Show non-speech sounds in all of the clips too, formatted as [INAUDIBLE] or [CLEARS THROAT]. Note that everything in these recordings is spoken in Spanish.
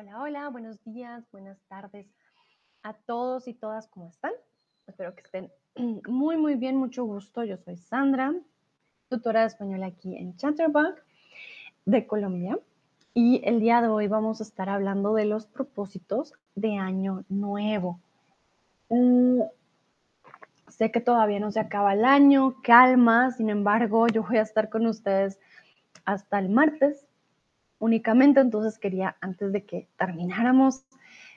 Hola, hola, buenos días, buenas tardes a todos y todas, ¿cómo están? Espero que estén [CLEARS THROAT] muy, muy bien, mucho gusto. Yo soy Sandra, tutora de español aquí en Chatterbug de Colombia. Y el día de hoy vamos a estar hablando de los propósitos de año nuevo. Mm, sé que todavía no se acaba el año, calma, sin embargo, yo voy a estar con ustedes hasta el martes únicamente, entonces quería, antes de que termináramos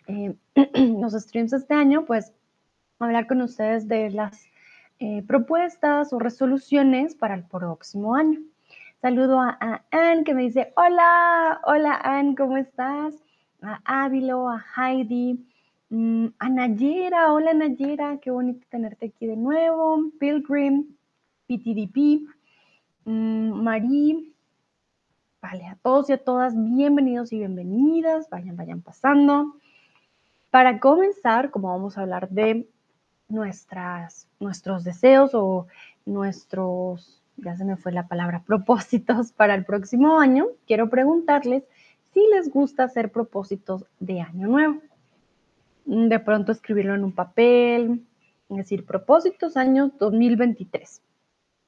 eh, [CLEARS THROAT] los streams este año, pues hablar con ustedes de las eh, propuestas o resoluciones para el próximo año. Saludo a, Anne que me dice, hola, hola Anne, ¿cómo estás? A Ávilo, a Heidi, mm, a Nayera, hola Nayera, qué bonito tenerte aquí de nuevo. Pilgrim, PTDP, mm, Marie, vale, a todos y a todas, bienvenidos y bienvenidas, vayan, vayan pasando. Para comenzar, como vamos a hablar de nuestras, nuestros deseos o nuestros ya se me fue la palabra, [LAUGHS] propósitos para el próximo año, quiero preguntarles si les gusta hacer propósitos de año nuevo. De pronto escribirlo en un papel, es decir, propósitos año 2023.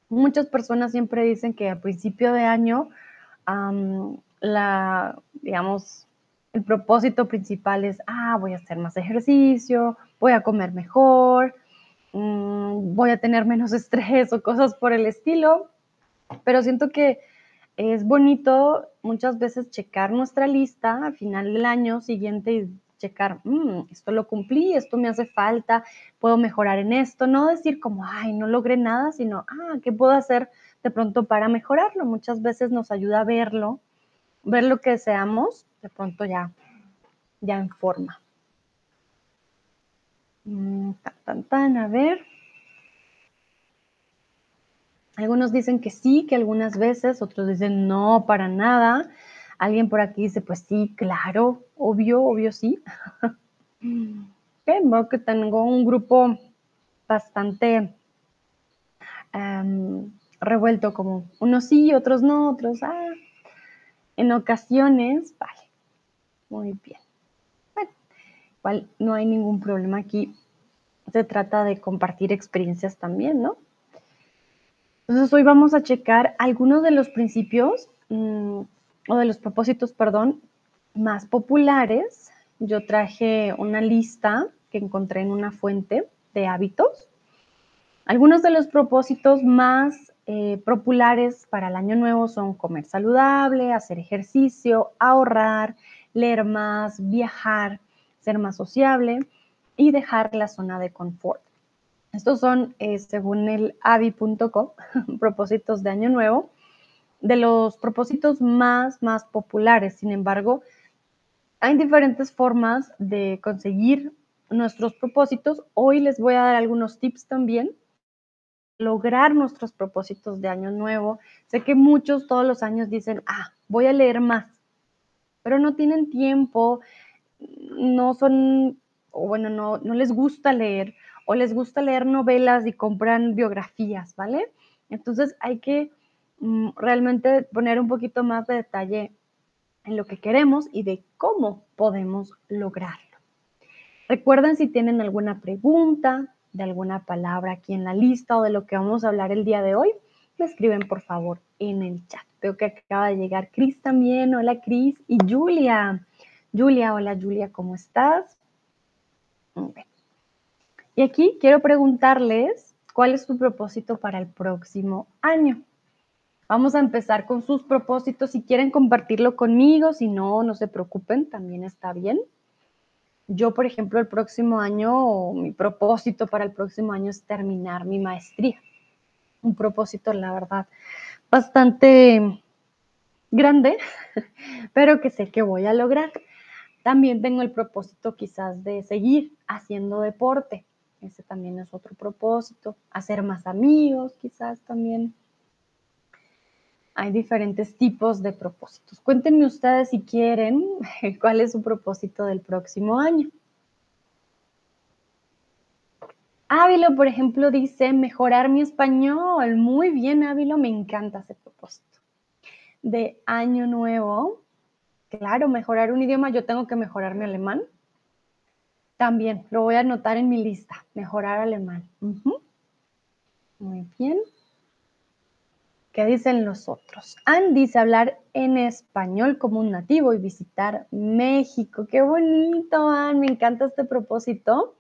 Muchas personas siempre dicen que a principio de año, la, digamos, el propósito principal es, ah, voy a hacer más ejercicio, voy a comer mejor, Mm, voy a tener menos [LAUGHS] estrés o cosas por el estilo, pero siento que es bonito muchas veces checar nuestra lista al final del año siguiente y checar, mm, esto lo cumplí, esto me hace falta, puedo mejorar en esto, no decir como, ay, no logré nada, sino, ah, ¿qué puedo hacer de pronto para mejorarlo? Muchas veces nos ayuda a verlo, ver lo que deseamos, de pronto ya, ya en forma. Mm, tan, tan, a ver. Algunos dicen que sí, que algunas veces, otros dicen no, para nada. Alguien por aquí dice, pues sí, claro, obvio, obvio sí. [LAUGHS] veo que tengo un grupo bastante em, revuelto, como unos sí, otros no, otros ah. En ocasiones, vale, muy bien no hay ningún problema aquí. Se trata de compartir experiencias también, ¿no? Entonces hoy vamos a checar algunos de los principios mm, o de los propósitos, perdón, más populares. Yo traje una lista que encontré en una fuente de hábitos. Algunos de los propósitos más eh, populares para el año nuevo son comer saludable, hacer ejercicio, ahorrar, leer más, viajar, ser más sociable y dejar la zona de confort. Estos son, eh, según el avi.com, [LAUGHS] propósitos de año nuevo, de los propósitos más, más populares. Sin embargo, hay diferentes formas de conseguir nuestros propósitos. Hoy les voy a dar algunos tips también. Lograr nuestros propósitos de año nuevo. Sé que muchos todos los años dicen, ah, voy a leer más, pero no tienen tiempo, no son, o bueno, no, no les gusta leer o les gusta leer novelas y compran biografías, ¿vale? Entonces hay que mm, realmente poner un poquito más de detalle en lo que queremos y de cómo podemos lograrlo. Recuerden si tienen alguna pregunta de alguna palabra aquí en la lista o de lo que vamos a hablar el día de hoy, me escriben por favor en el chat. Veo que acaba de llegar Cris también. Hola Cris y Julia. Julia, hola Julia, ¿cómo estás? Y aquí quiero preguntarles cuál es su propósito para el próximo año. Vamos a empezar con sus propósitos. Si quieren compartirlo conmigo, si no, no se preocupen, también está bien. Yo, por ejemplo, el próximo año, mi propósito para el próximo año es terminar mi maestría. Un propósito, la verdad, bastante grande, [LAUGHS] pero que sé que voy a lograr. También tengo el propósito quizás de seguir haciendo deporte. Ese también es otro propósito. Hacer más amigos quizás también. Hay diferentes tipos de propósitos. Cuéntenme ustedes si quieren [LAUGHS] cuál es su propósito del próximo año. Ávilo, por ejemplo, dice mejorar mi español. Muy bien, Ávilo, me encanta ese propósito. De año nuevo, Claro, mejorar un idioma, yo tengo que mejorar mi alemán. También lo voy a anotar en mi lista, mejorar alemán. Muy bien. ¿Qué dicen los otros? Anne dice hablar en español como un nativo y visitar México. Qué bonito, Anne. Me encanta este propósito.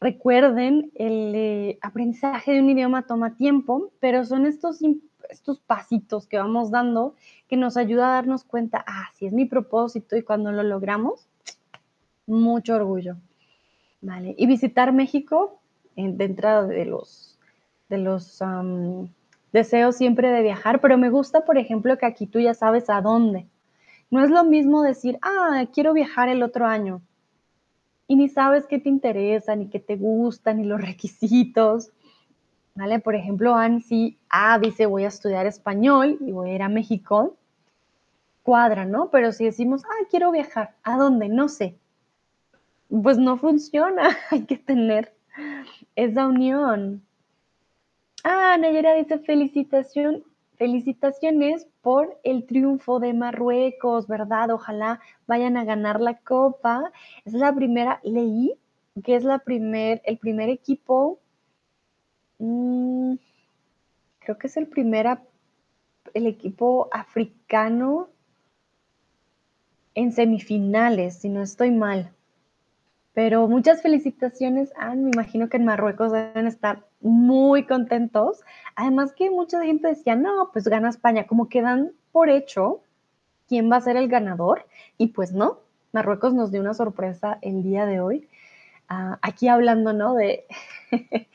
Recuerden, el eh, aprendizaje de un idioma toma tiempo, pero son estos, estos pasitos que vamos dando que nos ayuda a darnos cuenta, ah, si es mi propósito y cuando lo logramos, mucho orgullo. Vale. Y visitar México, de entrada de los, de los deseos siempre de viajar, pero me gusta, por ejemplo, que aquí tú ya sabes a dónde. No es lo mismo decir, ah, quiero viajar el otro año. Y ni sabes qué te interesa, ni qué te gusta, ni los requisitos. ¿Vale? Por ejemplo, Ansi, ah, dice, voy a estudiar español y voy a ir a México. Cuadra, ¿no? Pero si decimos, ah, quiero viajar, ¿a dónde? No sé pues no funciona. [LAUGHS] Hay que tener esa unión. Ah, Nayera dice felicitación, felicitaciones por el triunfo de Marruecos, ¿verdad? Ojalá vayan a ganar la copa. Es la primera, leí que es la primer, el primer equipo, mm, creo que es el primer, el equipo africano en semifinales, si no estoy mal. Pero muchas felicitaciones, Anne. Me imagino que en Marruecos deben estar muy contentos. Además que mucha gente decía, no, pues gana España, como que dan por hecho quién va a ser el ganador. Y pues no, Marruecos nos dio una sorpresa el día de hoy. Ah, aquí hablando, ¿no? De, [LAUGHS]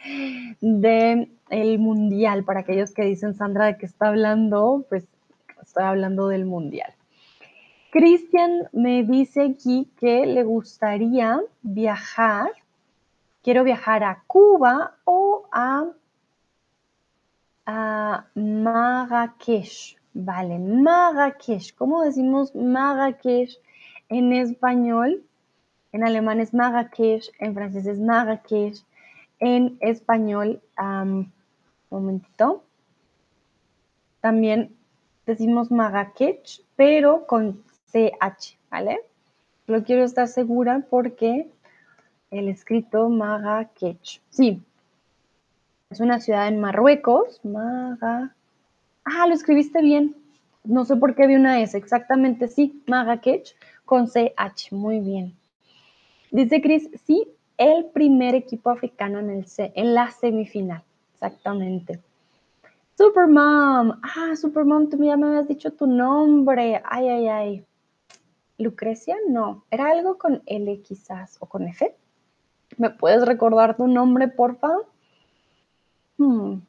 de el mundial, para aquellos que dicen, Sandra, ¿de qué está hablando? Pues estoy hablando del mundial. Cristian me dice aquí que le gustaría viajar, quiero viajar a Cuba o a, Marrakech. Vale, Marrakech. ¿Cómo decimos Marrakech en español? En alemán es Marrakech, en francés es Marrakech, en español, un momentito. También decimos Marrakech, pero con CH, ¿vale? Lo quiero estar segura porque el escrito Marrakech. Sí, es una ciudad en Marruecos. Maga. Ah, lo escribiste bien. No sé por qué vi una S. Exactamente, sí. Marrakech con CH. Muy bien. Dice Chris, sí, el primer equipo africano en, el en la semifinal. Exactamente. Supermom. Ah, Supermom, tú ya me habías dicho tu nombre. Ay, ay, ay. Lucrecia, no, era algo con L quizás o con F. ¿Me puedes recordar tu nombre, porfa? Hmm.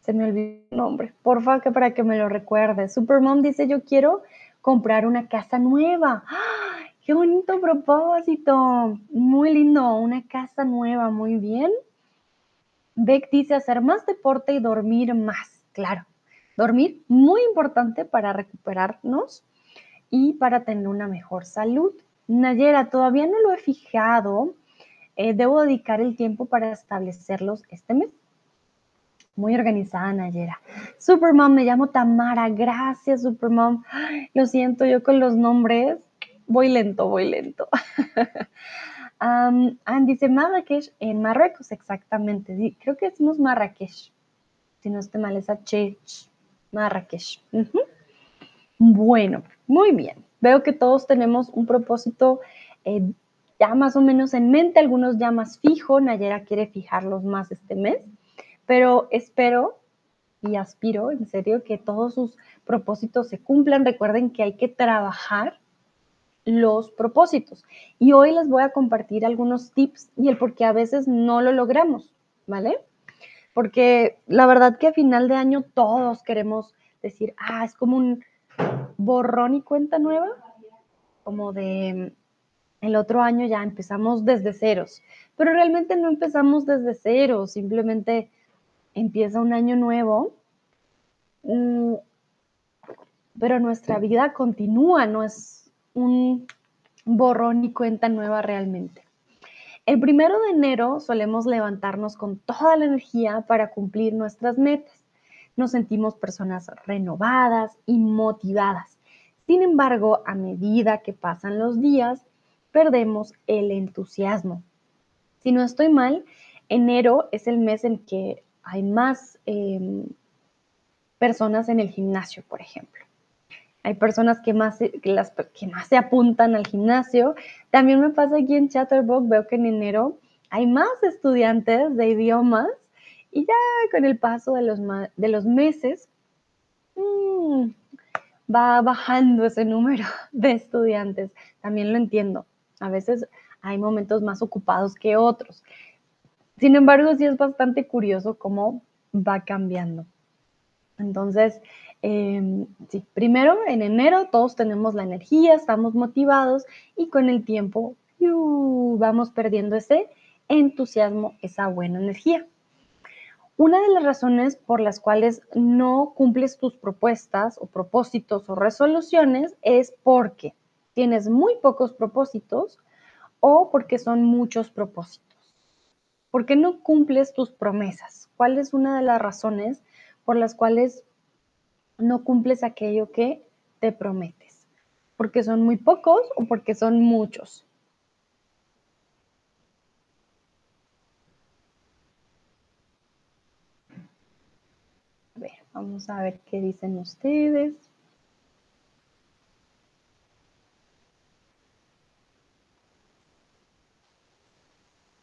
Se me olvidó el nombre. Porfa, que para que me lo recuerde. Supermom dice, yo quiero comprar una casa nueva. ¡Ay, ¡Qué bonito propósito! Muy lindo, una casa nueva, muy bien. Beck dice hacer más deporte y dormir más. Claro, dormir muy importante para recuperarnos y para tener una mejor salud. Nayera, todavía no lo he fijado. Eh, debo dedicar el tiempo para establecerlos este mes. Muy organizada, Nayera. Supermom, me llamo Tamara. Gracias, Supermom. lo siento, yo con los nombres voy lento, voy lento. [LAUGHS] um, dice Marrakech en Marruecos, exactamente. creo que decimos Marrakech. Si no esté mal, es Chech. Marrakech. Bueno, muy bien. Veo que todos tenemos un propósito eh, ya más o menos en mente, algunos ya más fijo. Nayera quiere fijarlos más este mes, pero espero y aspiro en serio que todos sus propósitos se cumplan. Recuerden que hay que trabajar los propósitos. Y hoy les voy a compartir algunos tips y el por qué a veces no lo logramos, ¿vale? Porque la verdad que a final de año todos queremos decir, ah, es como un borrón y cuenta nueva, como de el otro año ya empezamos desde ceros, pero realmente no empezamos desde ceros, simplemente empieza un año nuevo, mm, pero nuestra vida continúa, no es un borrón y cuenta nueva realmente. El primero de enero solemos levantarnos con toda la energía para cumplir nuestras metas nos sentimos personas renovadas y motivadas. Sin embargo, a medida que pasan los días, perdemos el entusiasmo. Si no estoy mal, enero es el mes en que hay más em, personas en el gimnasio, por ejemplo. Hay personas que más, que más se apuntan al gimnasio. También me pasa aquí en Chatterbox, veo que en enero hay más estudiantes de idiomas y ya con el paso de los, de los meses mmm, va bajando ese número [LAUGHS] de estudiantes. También lo entiendo. A veces hay momentos más ocupados que otros. Sin embargo, sí es bastante curioso cómo va cambiando. Entonces, em, sí, primero en enero todos tenemos la energía, estamos motivados y con el tiempo vamos perdiendo ese entusiasmo, esa buena energía. Una de las razones por las cuales no cumples tus propuestas o propósitos o resoluciones es porque tienes muy pocos propósitos o porque son muchos propósitos. ¿Por qué no cumples tus promesas? ¿Cuál es una de las razones por las cuales no cumples aquello que te prometes? ¿Porque son muy pocos o porque son muchos? Vamos a ver qué dicen ustedes.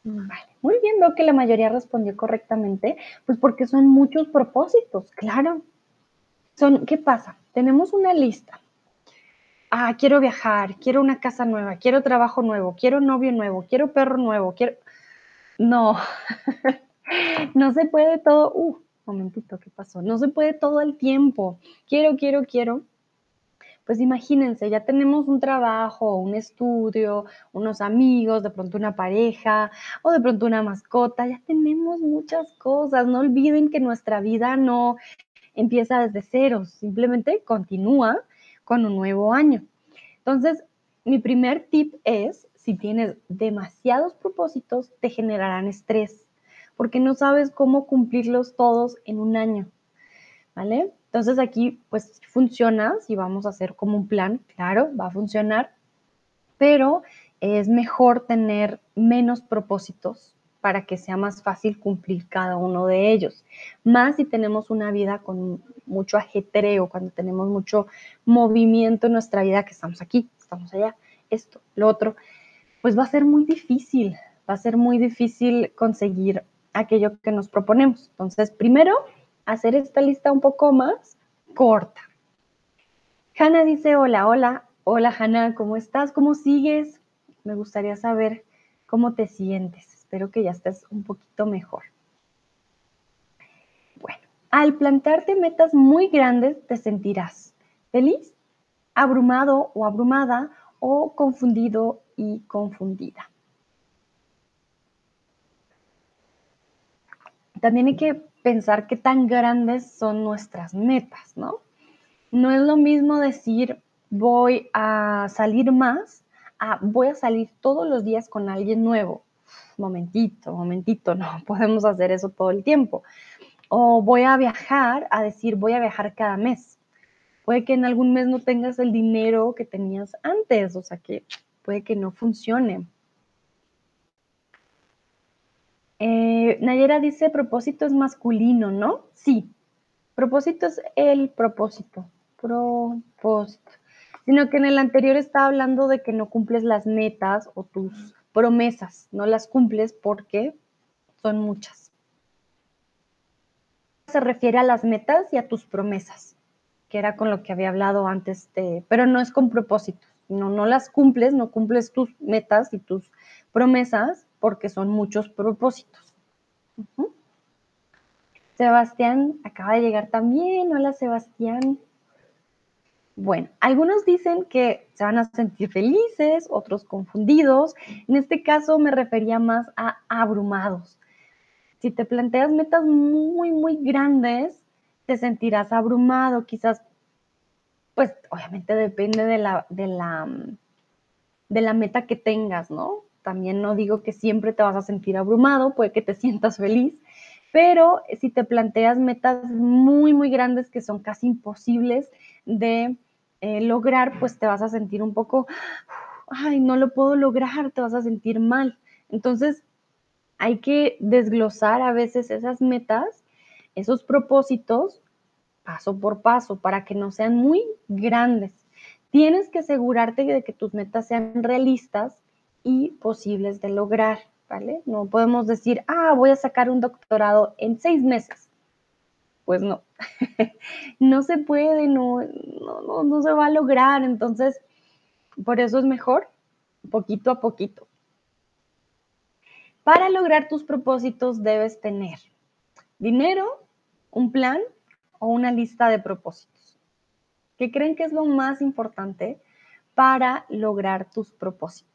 Vale, muy bien, veo que la mayoría respondió correctamente, pues porque son muchos propósitos, claro. Son, ¿qué pasa? Tenemos una lista. Ah, quiero viajar, quiero una casa nueva, quiero trabajo nuevo, quiero novio nuevo, quiero perro nuevo, quiero... No, [LAUGHS] no se puede todo. Uh, momentito, ¿qué pasó? No se puede todo el tiempo. Quiero, quiero, quiero. Pues imagínense, ya tenemos un trabajo, un estudio, unos amigos, de pronto una pareja o de pronto una mascota, ya tenemos muchas cosas. No olviden que nuestra vida no empieza desde cero, simplemente continúa con un nuevo año. Entonces, mi primer tip es, si tienes demasiados propósitos, te generarán estrés porque no sabes cómo cumplirlos todos en un año, ¿vale? Entonces aquí pues funciona, si vamos a hacer como un plan, claro, va a funcionar, pero es mejor tener menos propósitos para que sea más fácil cumplir cada uno de ellos. Más si tenemos una vida con mucho ajetreo, cuando tenemos mucho movimiento en nuestra vida, que estamos aquí, estamos allá, esto, lo otro, pues va a ser muy difícil, va a ser muy difícil conseguir aquello que nos proponemos. Entonces, primero, hacer esta lista un poco más corta. Hanna dice, hola, hola, hola Hanna, ¿cómo estás? ¿Cómo sigues? Me gustaría saber cómo te sientes. Espero que ya estés un poquito mejor. Bueno, al plantarte metas muy grandes te sentirás feliz, abrumado o abrumada o confundido y confundida. También hay que pensar qué tan grandes son nuestras metas, ¿no? No es lo mismo decir voy a salir más a voy a salir todos los días con alguien nuevo. Momentito, momentito, no [LAUGHS] podemos hacer eso todo el tiempo. O voy a viajar a decir voy a viajar cada mes. Puede que en algún mes no tengas el dinero que tenías antes, o sea que puede que no funcione. Eh, Nayera dice propósito es masculino, ¿no? Sí, propósito es el propósito, propósito. Sino que en el anterior estaba hablando de que no cumples las metas o tus promesas, no las cumples porque son muchas. Se refiere a las metas y a tus promesas, que era con lo que había hablado antes, pero no es con propósito. No, no las cumples, no cumples tus metas y tus promesas porque son muchos propósitos. Sebastián acaba de llegar también. Hola Sebastián. Bueno, algunos dicen que se van a sentir felices, otros confundidos. En este caso me refería más a abrumados. Si te planteas metas muy, muy grandes, te sentirás abrumado. Quizás, pues obviamente depende de la, de la, de la meta que tengas, ¿no? También no digo que siempre te vas a sentir abrumado, puede que te [LAUGHS] sientas feliz, pero si te planteas metas muy, muy grandes que son casi imposibles de eh, lograr, pues te vas a sentir un poco, ay, no lo puedo lograr, te vas a sentir mal. Entonces, hay que desglosar a veces esas metas, esos propósitos, paso por paso, para que no sean muy grandes. Tienes que asegurarte de que tus metas sean realistas y posibles de lograr, ¿vale? No podemos decir, ah, voy a sacar un doctorado en seis meses. Pues no, [LAUGHS] no se puede, no, no, no, se va a lograr. Entonces, por eso es mejor poquito a poquito. Para lograr tus propósitos debes tener dinero, un plan o una lista de propósitos. ¿Qué creen que es lo más importante para lograr tus propósitos?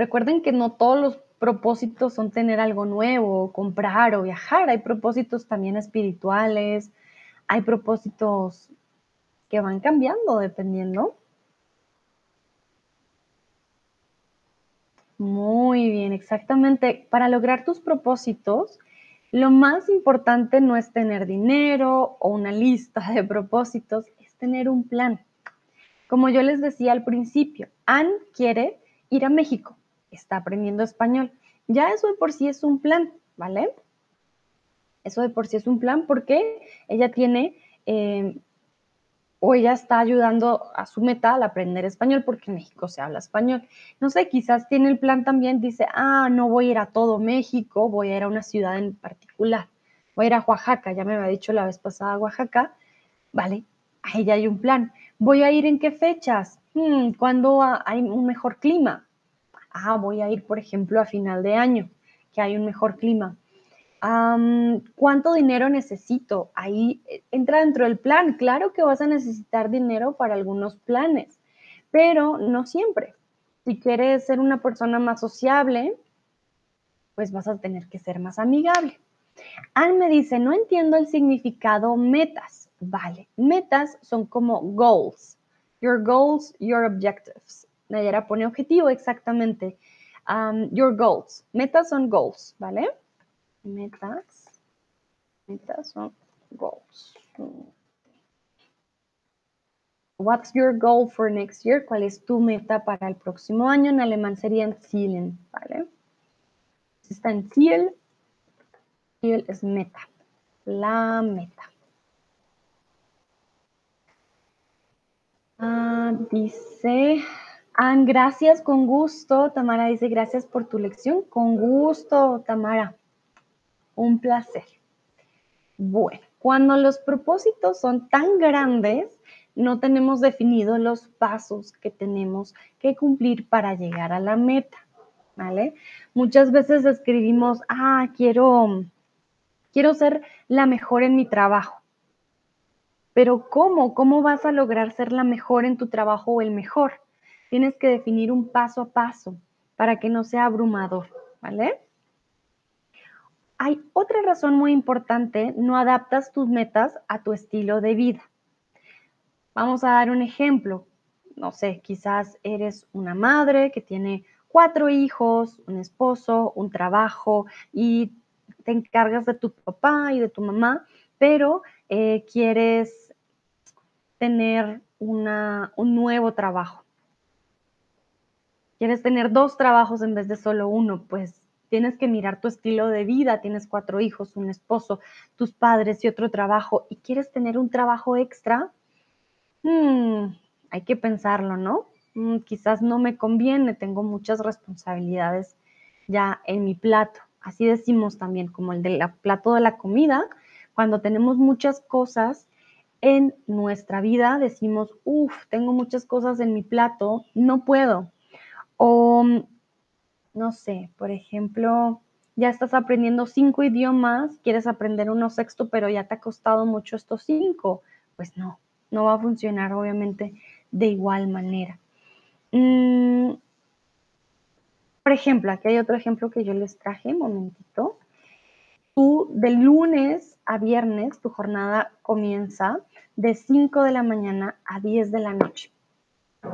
Recuerden que no todos los propósitos son tener algo nuevo, comprar o viajar. Hay propósitos también espirituales, hay propósitos que van cambiando dependiendo. Muy bien, exactamente. Para lograr tus propósitos, lo más importante no es tener dinero o una lista de propósitos, es tener un plan. Como yo les decía al principio, Anne quiere ir a México, está aprendiendo español. Ya eso de por sí es un plan, ¿vale? Eso de por sí es un plan porque ella tiene eh, o ella está ayudando a su meta al aprender español porque en México se habla español. No sé, quizás tiene el plan también, dice, ah, no voy a ir a todo México, voy a ir a una ciudad en particular, voy a ir a Oaxaca, ya me había dicho la vez pasada Oaxaca, vale, ahí ya hay un plan. ¿Voy a ir en qué fechas? Hmm, ¿Cuándo hay un mejor clima? Ah, voy a ir, por ejemplo, a final de año, que hay un mejor clima. ¿Cuánto dinero necesito? Ahí eh, entra dentro del plan. Claro que vas a necesitar dinero para algunos planes, pero no siempre. Si quieres ser una persona más sociable, pues vas a tener que ser más amigable. Anne me dice, no entiendo el significado metas. Vale, metas son como goals. Your goals, your objectives. Nayara pone objetivo exactamente. your goals. Metas son goals, ¿vale? metas, metas son goals. What's your goal for next year? ¿Cuál es tu meta para el próximo año? En alemán serían Zielen, ¿vale? Está en Ziel. Ziel es meta. La meta. Ah, dice, Gracias, con gusto. Tamara dice, gracias por tu lección. Con gusto, Tamara. Un placer. Bueno, cuando los propósitos son tan grandes, no tenemos definidos los pasos que tenemos que cumplir para llegar a la meta, ¿vale? Muchas veces escribimos, ah, quiero, quiero ser la mejor en mi trabajo. Pero ¿cómo? ¿Cómo vas a lograr ser la mejor en tu trabajo o el mejor? Tienes que definir un paso a paso para que no sea abrumador, ¿vale? Hay otra razón muy importante, no adaptas tus metas a tu estilo de vida. Vamos a dar un ejemplo. No sé, quizás eres una madre que tiene cuatro hijos, un esposo, un trabajo y te encargas de tu papá y de tu mamá, pero eh, quieres tener una, un nuevo trabajo. Quieres tener dos trabajos en vez de solo uno, pues tienes que mirar tu estilo de vida, tienes cuatro hijos, un esposo, tus padres y otro trabajo, y quieres tener un trabajo extra, hmm, hay que pensarlo, ¿no? Hmm, quizás no me conviene, tengo muchas responsabilidades ya en mi plato. Así decimos también, como el del plato de la comida, cuando tenemos muchas cosas en nuestra vida, decimos, uff, tengo muchas cosas en mi plato, no puedo. O no sé, por ejemplo, ya estás aprendiendo cinco idiomas, quieres aprender uno sexto, pero ya te ha costado mucho estos cinco, pues no, no va a funcionar obviamente de igual manera. Mm, por ejemplo, aquí hay otro ejemplo que yo les traje, momentito. Tú de lunes a viernes, tu jornada comienza de 5 de la mañana a 10 de la noche.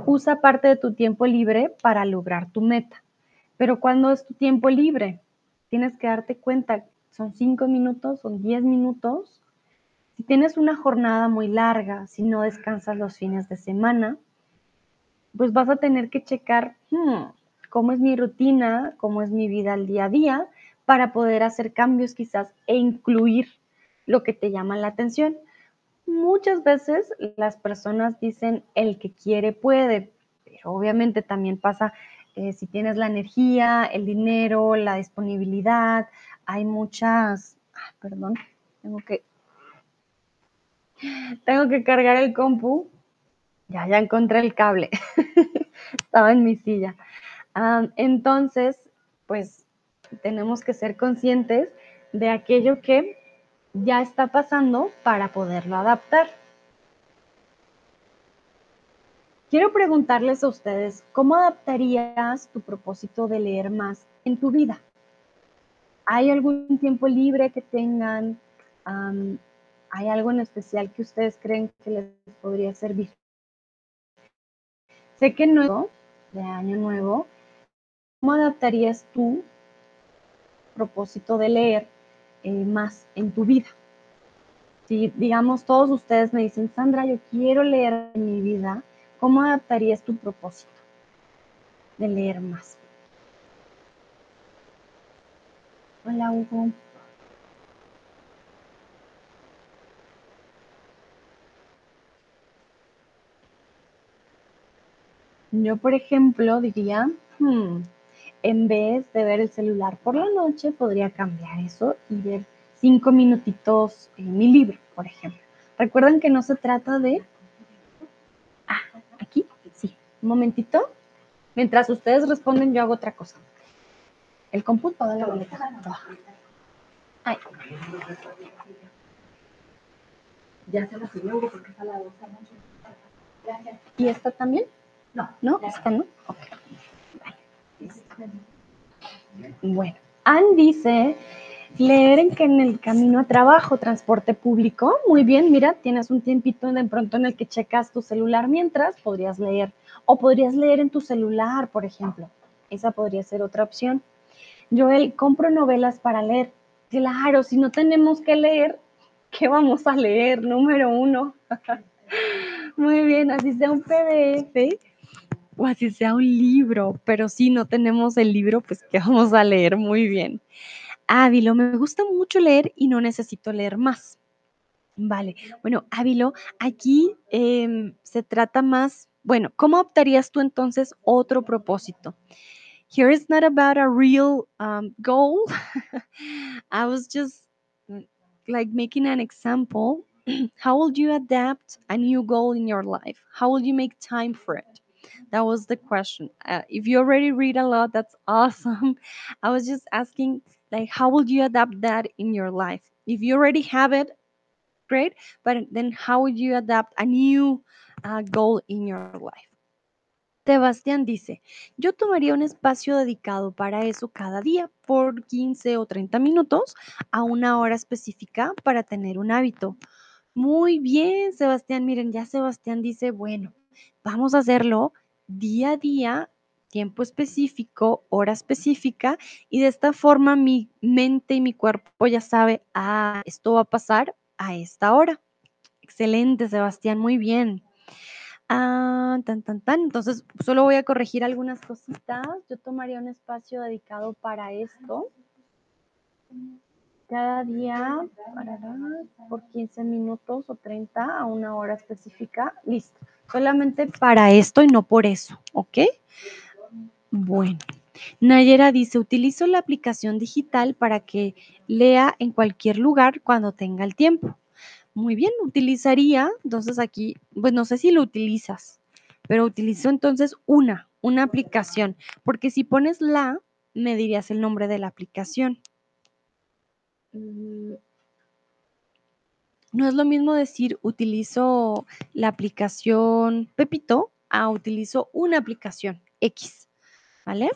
Usa parte de tu tiempo libre para lograr tu meta. Pero cuando es tu tiempo libre, tienes que darte cuenta, son cinco minutos, son diez minutos. Si tienes una jornada muy larga, si no descansas los fines de semana, pues vas a tener que checar hmm, cómo es mi rutina, cómo es mi vida al día a día, para poder hacer cambios quizás e incluir lo que te llama la atención. Muchas veces las personas dicen el que quiere puede, pero obviamente también pasa eh, si tienes la energía, el dinero, la disponibilidad, hay muchas, ah, perdón, tengo que, tengo que cargar el compu, ya, ya encontré el cable, [LAUGHS] estaba en mi silla. entonces, pues tenemos que ser conscientes de aquello que ya está pasando para poderlo adaptar. Quiero preguntarles a ustedes, ¿cómo adaptarías tu propósito de leer más en tu vida? ¿Hay algún tiempo libre que tengan? ¿Hay algo en especial que ustedes creen que les podría servir? Sé que nuevo, de año nuevo, ¿cómo adaptarías tu propósito de leer eh, más en tu vida. Si, digamos, todos ustedes me dicen, Sandra, yo quiero leer en mi vida, ¿cómo adaptarías tu propósito de leer más? Hola, Hugo. Yo, por ejemplo, diría, hmm, en vez de ver el celular por la noche, podría cambiar eso y ver cinco minutitos en mi libro, por ejemplo. Recuerden que no se trata de... Ah, aquí, sí, un momentito. Mientras ustedes responden, yo hago otra cosa. El computador de la boleta. Ay. Ya se la subió porque está la bolsa. Gracias. ¿Y esta también? No. ¿No? ¿Esta no? Ok. Bueno, Ann dice, leer en que en el camino a trabajo, transporte público, muy bien, mira, tienes un tiempito de pronto en el que checas tu celular mientras podrías leer, o podrías leer en tu celular, por ejemplo. Esa podría ser otra opción. Joel, compro novelas para leer. Claro, si no tenemos que leer, ¿qué vamos a leer? Número uno. [LAUGHS] Muy bien, así sea un PDF, o así sea un libro, pero si no tenemos el libro, pues ¿qué vamos a leer? Muy bien. Ávilo, me gusta mucho leer y no necesito leer más. Vale, bueno, Ávilo, aquí em, se trata más, bueno, ¿cómo optarías tú entonces otro propósito? Here is not about a real um, goal. [LAUGHS] I was just mm, like making an example. [CLEARS THROAT] How will you adapt a new goal in your life? How will you make time for it? That was the question. Uh, if you already read a lot, that's [LAUGHS] awesome. I was just asking, like, how would you adapt that in your life? If you already have it, great. But then, how would you adapt a new uh, goal in your life? Sebastián dice, yo tomaría un espacio dedicado para eso cada día por 15 o 30 minutos a una hora específica para tener un hábito. Muy bien, Sebastián. Miren, ya Sebastián dice, bueno, vamos a hacerlo día a día, tiempo específico, hora específica, y de esta forma mi mente y mi cuerpo ya sabe, ah, esto va a pasar a esta hora. Excelente, Sebastián, muy bien. Ah, tan, tan, tan. Entonces, solo voy a corregir algunas cositas. Yo tomaría un espacio dedicado para esto. Cada día, por 15 minutos o 30 a una hora específica. Listo solamente para esto y no por eso, ¿ok? Bueno, Nayera dice, utilizo la aplicación digital para que lea en cualquier lugar cuando tenga el tiempo. Muy bien, utilizaría, entonces aquí, pues no sé si lo utilizas, pero utilizo entonces una, una aplicación, porque si pones la, me dirías el nombre de la aplicación. Mm, no es lo mismo decir utilizo la aplicación Pepito a utilizo una aplicación X, ¿vale?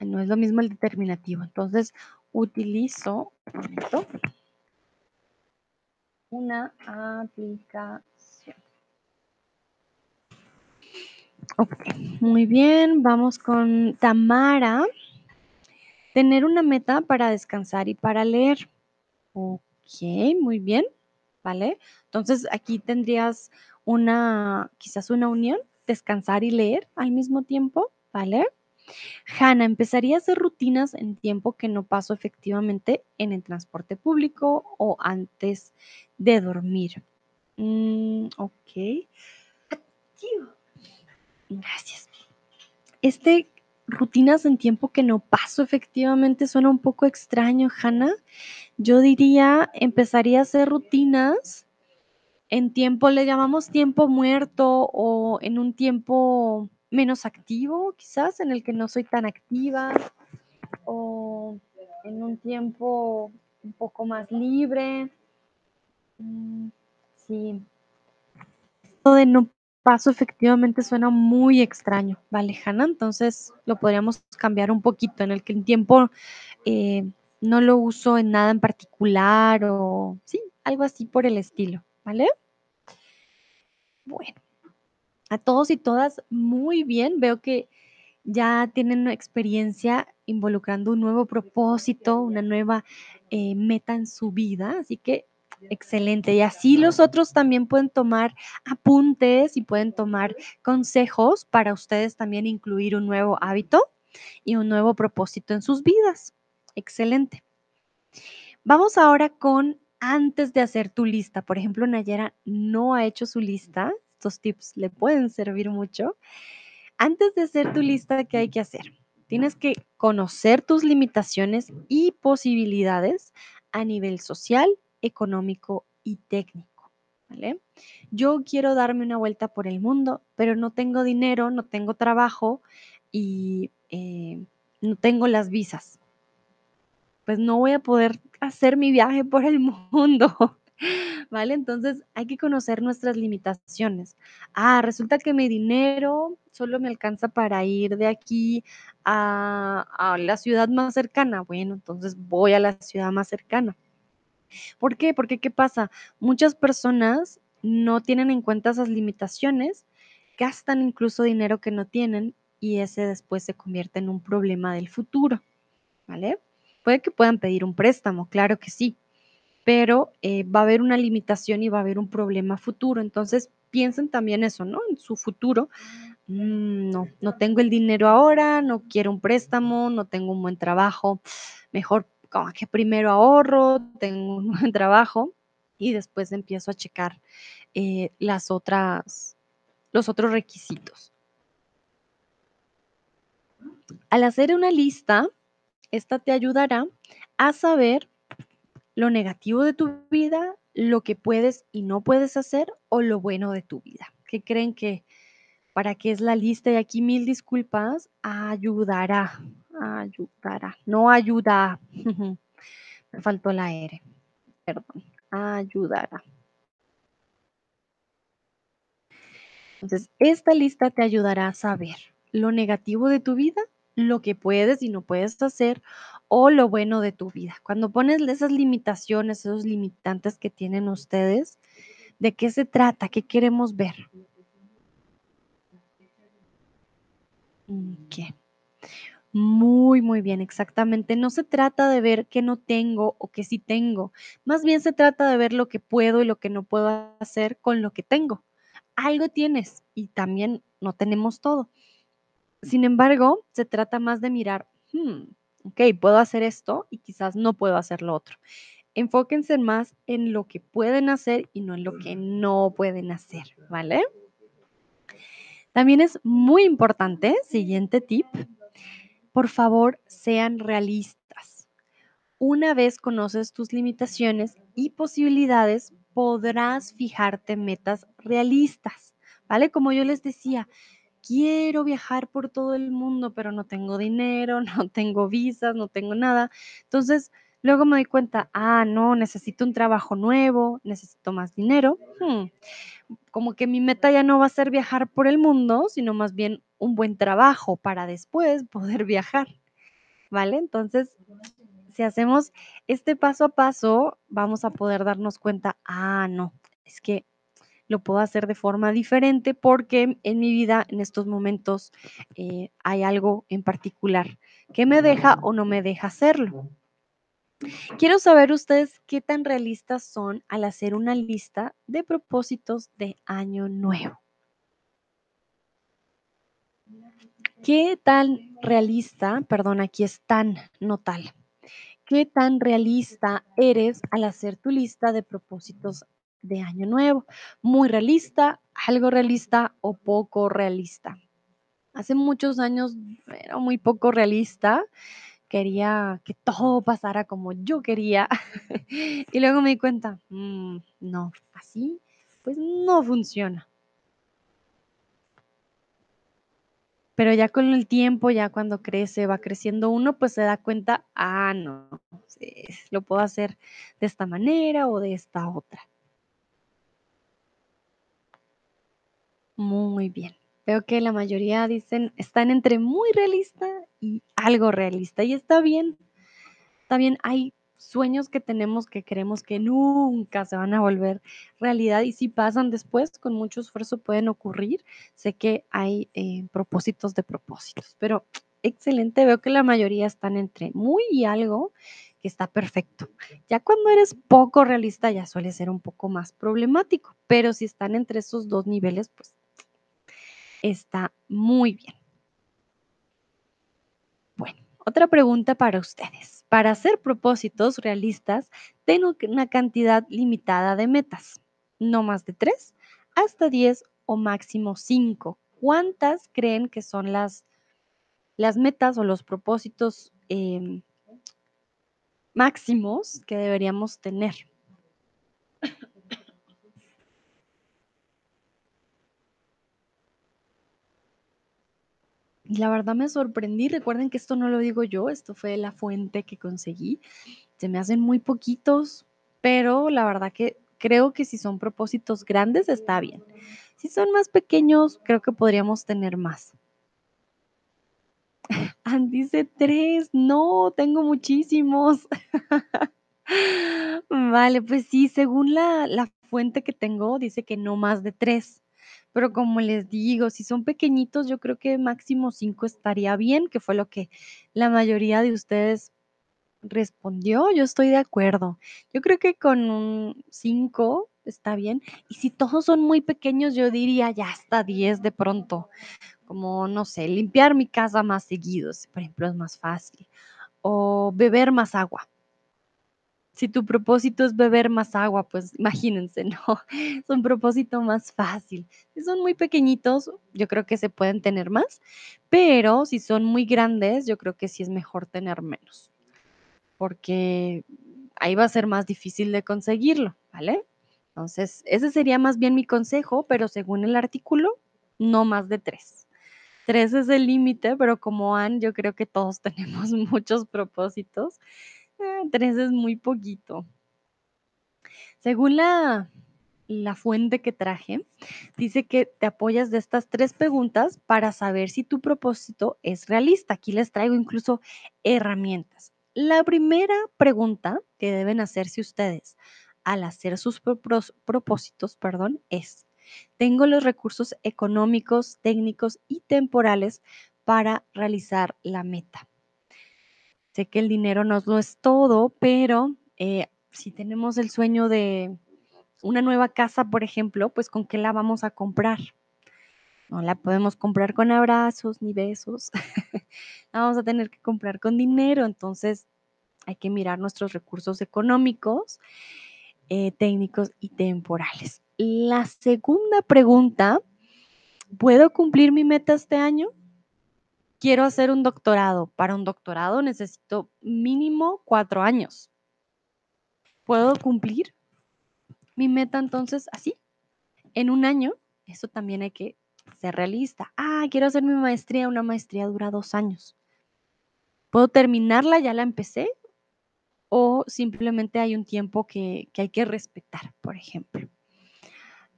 No es lo mismo el determinativo. Entonces, utilizo una aplicación. Ok, muy bien. Vamos con Tamara. Tener una meta para descansar y para leer. Ok, muy bien, ¿vale? Entonces aquí tendrías una, quizás una unión, descansar y leer al mismo tiempo, ¿vale? Hanna, empezaría a hacer rutinas en tiempo que no paso efectivamente en el transporte público o antes de dormir. Mm, ok. Gracias. Este rutinas en tiempo que no paso efectivamente suena un poco extraño, Hanna. Yo diría, empezaría a hacer rutinas en tiempo, le llamamos tiempo muerto o en un tiempo menos activo, quizás, en el que no soy tan activa o en un tiempo un poco más libre. Mm, sí. Esto de no paso efectivamente suena muy extraño, ¿vale, Hanna? Entonces lo podríamos cambiar un poquito en el que el tiempo eh, no lo uso en nada en particular o sí, algo así por el estilo, ¿vale? Bueno, a todos y todas, muy bien. Veo que ya tienen experiencia involucrando un nuevo propósito, una nueva eh, meta en su vida. Así que excelente. Y así los otros también pueden tomar apuntes y pueden tomar consejos para ustedes también incluir un nuevo hábito y un nuevo propósito en sus vidas. Excelente. Vamos ahora con antes de hacer tu lista. Por ejemplo, Nayera no ha hecho su lista. Estos tips le pueden servir mucho. Antes de hacer tu lista, ¿qué hay que hacer? Tienes que conocer tus limitaciones y posibilidades a nivel social, económico y técnico. ¿vale? Yo quiero darme una vuelta por el mundo, pero no tengo dinero, no tengo trabajo y eh, no tengo las visas. Pues no voy a poder hacer mi viaje por el [LAUGHS] mundo. ¿Vale? Entonces hay que conocer nuestras limitaciones. Ah, resulta que mi dinero solo me alcanza para ir de aquí a, a la ciudad más cercana. Bueno, entonces voy a la ciudad más cercana. ¿Por qué? Porque ¿qué pasa? Muchas personas no tienen en cuenta esas limitaciones, gastan incluso dinero que no tienen y ese después se convierte en un problema del futuro, ¿vale? Puede que puedan pedir un préstamo, claro que sí, pero eh, va a haber una limitación y va a haber un problema futuro. Entonces, piensen también eso, ¿no? En su futuro. Mm, no, no tengo el dinero ahora, no quiero un préstamo, no tengo un buen trabajo. Mejor como que primero ahorro, tengo un [LAUGHS] buen trabajo y después empiezo a checar eh, las otras, los otros requisitos. Al hacer una lista, esta te ayudará a saber lo negativo de tu vida, lo que puedes y no puedes hacer o lo bueno de tu vida. ¿Qué creen que para qué es la lista? Y aquí mil disculpas, ayudará, ayudará, no ayuda. [LAUGHS] Me faltó la R, perdón, ayudará. Entonces, esta lista te ayudará a saber lo negativo de tu vida, lo que puedes y no puedes hacer o lo bueno de tu vida. Cuando pones esas limitaciones, esos limitantes que tienen ustedes, ¿de qué se trata? ¿Qué queremos ver? ¿Qué? Muy, muy bien, exactamente. No se trata de ver qué no tengo o qué sí tengo. Más bien se trata de ver lo que puedo y lo que no puedo hacer con lo que tengo. Algo tienes y también no tenemos todo. Sin embargo, se trata más de mirar, hmm, ok, puedo hacer esto y quizás no puedo hacer lo otro. Enfóquense más en lo que pueden hacer y no en lo que no pueden hacer, ¿vale? También es muy importante, siguiente tip, por favor, sean realistas. Una vez conoces tus limitaciones y posibilidades, podrás fijarte metas realistas, ¿vale? Como yo les decía, quiero viajar por todo el mundo, pero no tengo dinero, [LAUGHS] no tengo visas, no tengo nada. Entonces, luego me doy cuenta, ah, no, necesito un trabajo nuevo, necesito más dinero. Hmm, como que mi meta ya no va a ser viajar por el mundo, sino más bien un buen trabajo para después [LAUGHS] poder viajar. ¿Vale? Entonces, si hacemos este paso a paso, vamos a poder darnos cuenta, ah, no, es que lo puedo hacer de forma diferente porque en mi vida en estos momentos eh, hay algo en particular que me deja o no me deja hacerlo. Quiero saber ustedes qué tan realistas son al hacer una lista de propósitos de año nuevo. ¿Qué tan realista, perdón, aquí es tan, no tal, qué tan realista eres al hacer tu lista de propósitos de año nuevo? ¿Muy realista, algo realista o poco realista? Hace muchos años era muy poco realista, quería que todo pasara como yo quería [LAUGHS] y luego me di cuenta, mm, no, así pues no funciona. Pero ya con el tiempo, ya cuando crece, va creciendo uno, pues se da cuenta, ah, no, lo puedo hacer de esta manera o de esta otra. Muy bien. Veo que la mayoría dicen, están entre muy realista y algo realista. Y está bien. Está bien, hay sueños que tenemos que queremos que nunca se van a volver realidad y si pasan después, con mucho esfuerzo pueden ocurrir. Sé que hay eh, propósitos de propósitos, pero excelente, veo que la mayoría están entre muy y algo que está perfecto. Ya cuando eres poco realista ya suele ser un poco más problemático, pero si están entre esos dos niveles, pues está muy bien. Otra pregunta para ustedes. Para hacer propósitos realistas, tengo una cantidad limitada de metas, no más de tres, hasta diez o máximo cinco. ¿Cuántas creen que son las, las metas o los propósitos em, máximos que deberíamos tener? Y la verdad me sorprendí. Recuerden que esto no lo digo yo, esto fue la fuente que conseguí. Se me hacen muy poquitos, pero la verdad que creo que si son propósitos grandes está bien. Si son más pequeños, creo que podríamos tener más. [LAUGHS] dice tres, no, tengo muchísimos. [LAUGHS] vale, pues sí, según la, la fuente que tengo, dice que no más de tres. Pero como les digo, si son pequeñitos, yo creo que máximo cinco estaría bien, que fue lo que la mayoría de ustedes respondió. Yo estoy de acuerdo. Yo creo que con un cinco está bien. Y si todos son muy pequeños, yo diría ya hasta diez de pronto. Como, no sé, limpiar mi casa más seguido, por ejemplo, es más fácil. O beber más agua si tu propósito es beber más agua, pues imagínense, ¿no? [LAUGHS] Es un propósito más fácil. Si son muy pequeñitos, yo creo que se pueden tener más, pero si son muy grandes, yo creo que sí es mejor tener menos, porque ahí va a ser más difícil de conseguirlo, ¿vale? Entonces, ese sería más bien mi consejo, pero según el artículo, no más de tres. Tres es el límite, pero como han, yo creo que todos [LAUGHS] tenemos muchos propósitos Ah, tres es muy poquito. Según la, la fuente que traje, dice que te apoyas de estas tres preguntas para saber si tu propósito es realista. Aquí les traigo incluso herramientas. La primera pregunta que deben hacerse ustedes al hacer sus propósitos, perdón, es, ¿tengo los recursos económicos, técnicos y temporales para realizar la meta? Sé que el dinero no lo es todo, pero eh, si tenemos el sueño de una nueva casa, por ejemplo, pues con qué la vamos a comprar. No la podemos comprar con abrazos ni besos. [LAUGHS] la vamos a tener que comprar con dinero. Entonces hay que mirar nuestros recursos económicos, eh, técnicos y temporales. La segunda pregunta, ¿puedo cumplir mi meta este año? Quiero hacer un doctorado. Para un doctorado necesito mínimo cuatro años. ¿Puedo cumplir mi meta entonces así? En un año, eso también hay que ser realista. Ah, quiero hacer mi maestría. Una maestría dura dos años. ¿Puedo terminarla? ¿Ya la empecé? ¿O simplemente hay un tiempo que, que hay que respetar, por ejemplo?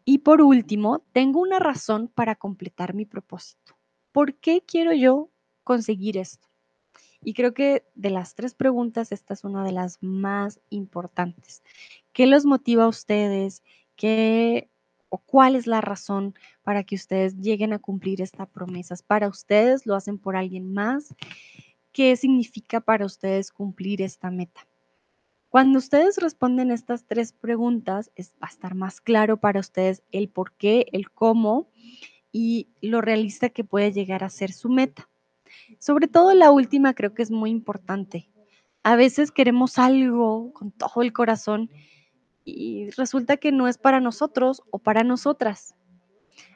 Y por último, tengo una razón para completar mi propósito. ¿Por qué quiero yo conseguir esto? Y creo que de las tres preguntas, esta es una de las más importantes. ¿Qué los motiva a ustedes? ¿Qué o cuál es la razón para que ustedes lleguen a cumplir esta promesa. ¿Es para ustedes? ¿Lo hacen por alguien más? ¿Qué significa para ustedes cumplir esta meta? Cuando ustedes responden estas tres preguntas, es, va a estar más claro para ustedes el por qué, el cómo y lo realista que puede llegar a ser su meta. Sobre todo la última creo que es muy importante. A veces queremos algo con todo el corazón y resulta que no es para nosotros o para nosotras.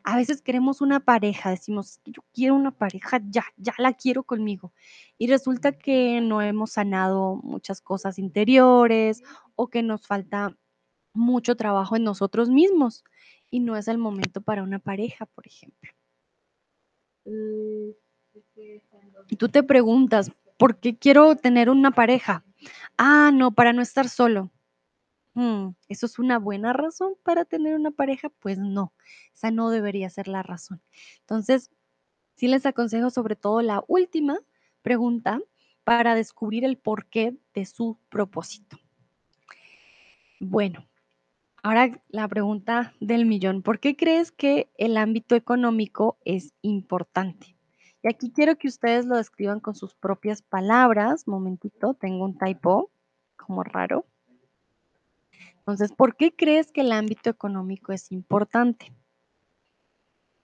A veces queremos una pareja, decimos, yo quiero una pareja ya, ya la quiero conmigo. Y resulta que no hemos sanado muchas cosas interiores o que nos falta mucho trabajo en nosotros mismos y no es el momento para una pareja, por ejemplo. Y tú te preguntas, ¿por qué quiero tener una pareja? Ah, no, para no estar solo. Mm, ¿Eso es una buena razón para tener una pareja? Pues no, esa no debería ser la razón. Entonces, sí les aconsejo sobre todo la última pregunta para descubrir el porqué de su propósito. Bueno, ahora la pregunta del millón. ¿Por qué crees que el ámbito económico es importante? Y aquí quiero que ustedes lo describan con sus propias palabras. Momentito, tengo un typo como raro. Entonces, ¿por qué crees que el ámbito económico es importante?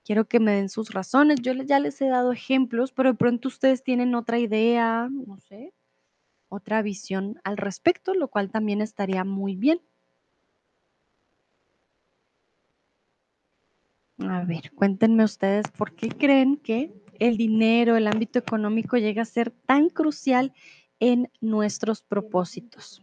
Quiero que me den sus razones. Yo ya les he dado ejemplos, pero de pronto ustedes tienen otra idea, no sé, otra visión al respecto, lo cual también estaría muy bien. A ver, cuéntenme ustedes por qué creen que el dinero, el ámbito económico llega a ser tan crucial en nuestros propósitos.